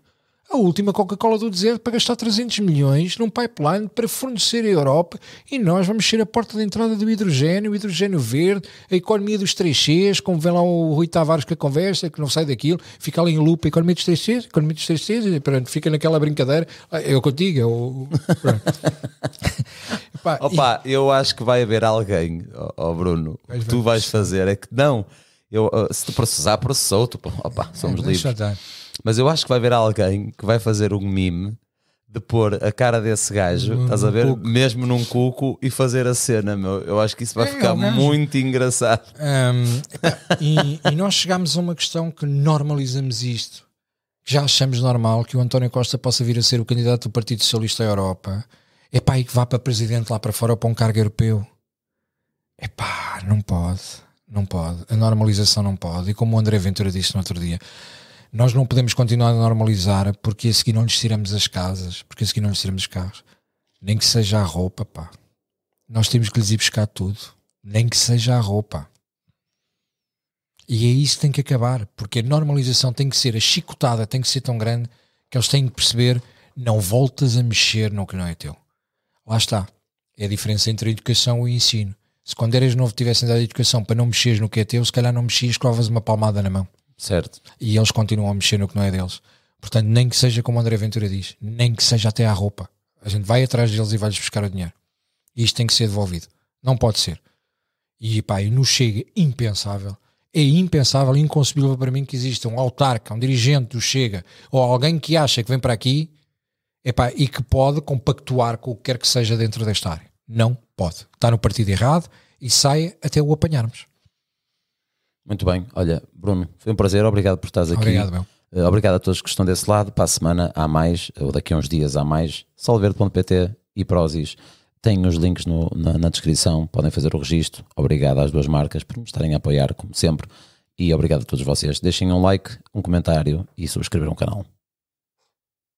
a última Coca-Cola do deserto para gastar 300 milhões num pipeline para fornecer a Europa e nós vamos ser a porta de entrada do hidrogênio, o hidrogênio verde, a economia dos 3Cs, como vem lá o Rui Tavares com a conversa, que não sai daquilo, fica ali em loop a economia dos 3Cs, a economia dos 3Cs, e pronto, fica naquela brincadeira. É o que eu digo, é o. Pá, Opa, e... eu acho que vai haver alguém, ó oh, Bruno, o que tu vais fazer é que não, eu, se tu processar, processou, tu, opa, somos é, livres. Mas eu acho que vai haver alguém que vai fazer um mime de pôr a cara desse gajo, estás a ver? Cuco. Mesmo num cuco e fazer a cena, meu. Eu acho que isso vai é, ficar é muito engraçado. Um, e, e, nós chegamos a uma questão que normalizamos isto. Já achamos normal que o António Costa possa vir a ser o candidato do Partido Socialista à Europa é pá, e que vá para presidente lá para fora ou para um cargo europeu. É pá, não pode, não pode. A normalização não pode. E como o André Ventura disse no outro dia, nós não podemos continuar a normalizar porque a seguir não lhes tiramos as casas, porque a seguir não lhes tiramos os carros. Nem que seja a roupa, pá. Nós temos que lhes ir buscar tudo. Nem que seja a roupa. E é isso que tem que acabar, porque a normalização tem que ser, a chicotada tem que ser tão grande que eles têm que perceber: não voltas a mexer no que não é teu. Lá está. É a diferença entre a educação e o ensino. Se quando eras novo tivessem dado a educação para não mexeres no que é teu, se calhar não mexias, crovas uma palmada na mão. Certo. E eles continuam a mexer no que não é deles. Portanto, nem que seja como André Ventura diz, nem que seja até à roupa. A gente vai atrás deles e vai-lhes buscar o dinheiro. E isto tem que ser devolvido. Não pode ser. E pá, e nos chega impensável. É impensável, inconcebível para mim que exista um autarca, um dirigente do Chega ou alguém que acha que vem para aqui epá, e que pode compactuar com o que quer que seja dentro desta área. Não pode. Está no partido errado e sai até o apanharmos. Muito bem. Olha, Bruno, foi um prazer. Obrigado por estares aqui. Obrigado, meu. Uh, obrigado a todos que estão desse lado. Para a semana há mais, ou daqui a uns dias há mais. Solverde.pt e Prozis têm os links no, na, na descrição, podem fazer o registro. Obrigado às duas marcas por me estarem a apoiar, como sempre. E obrigado a todos vocês. Deixem um like, um comentário e subscrevam o canal.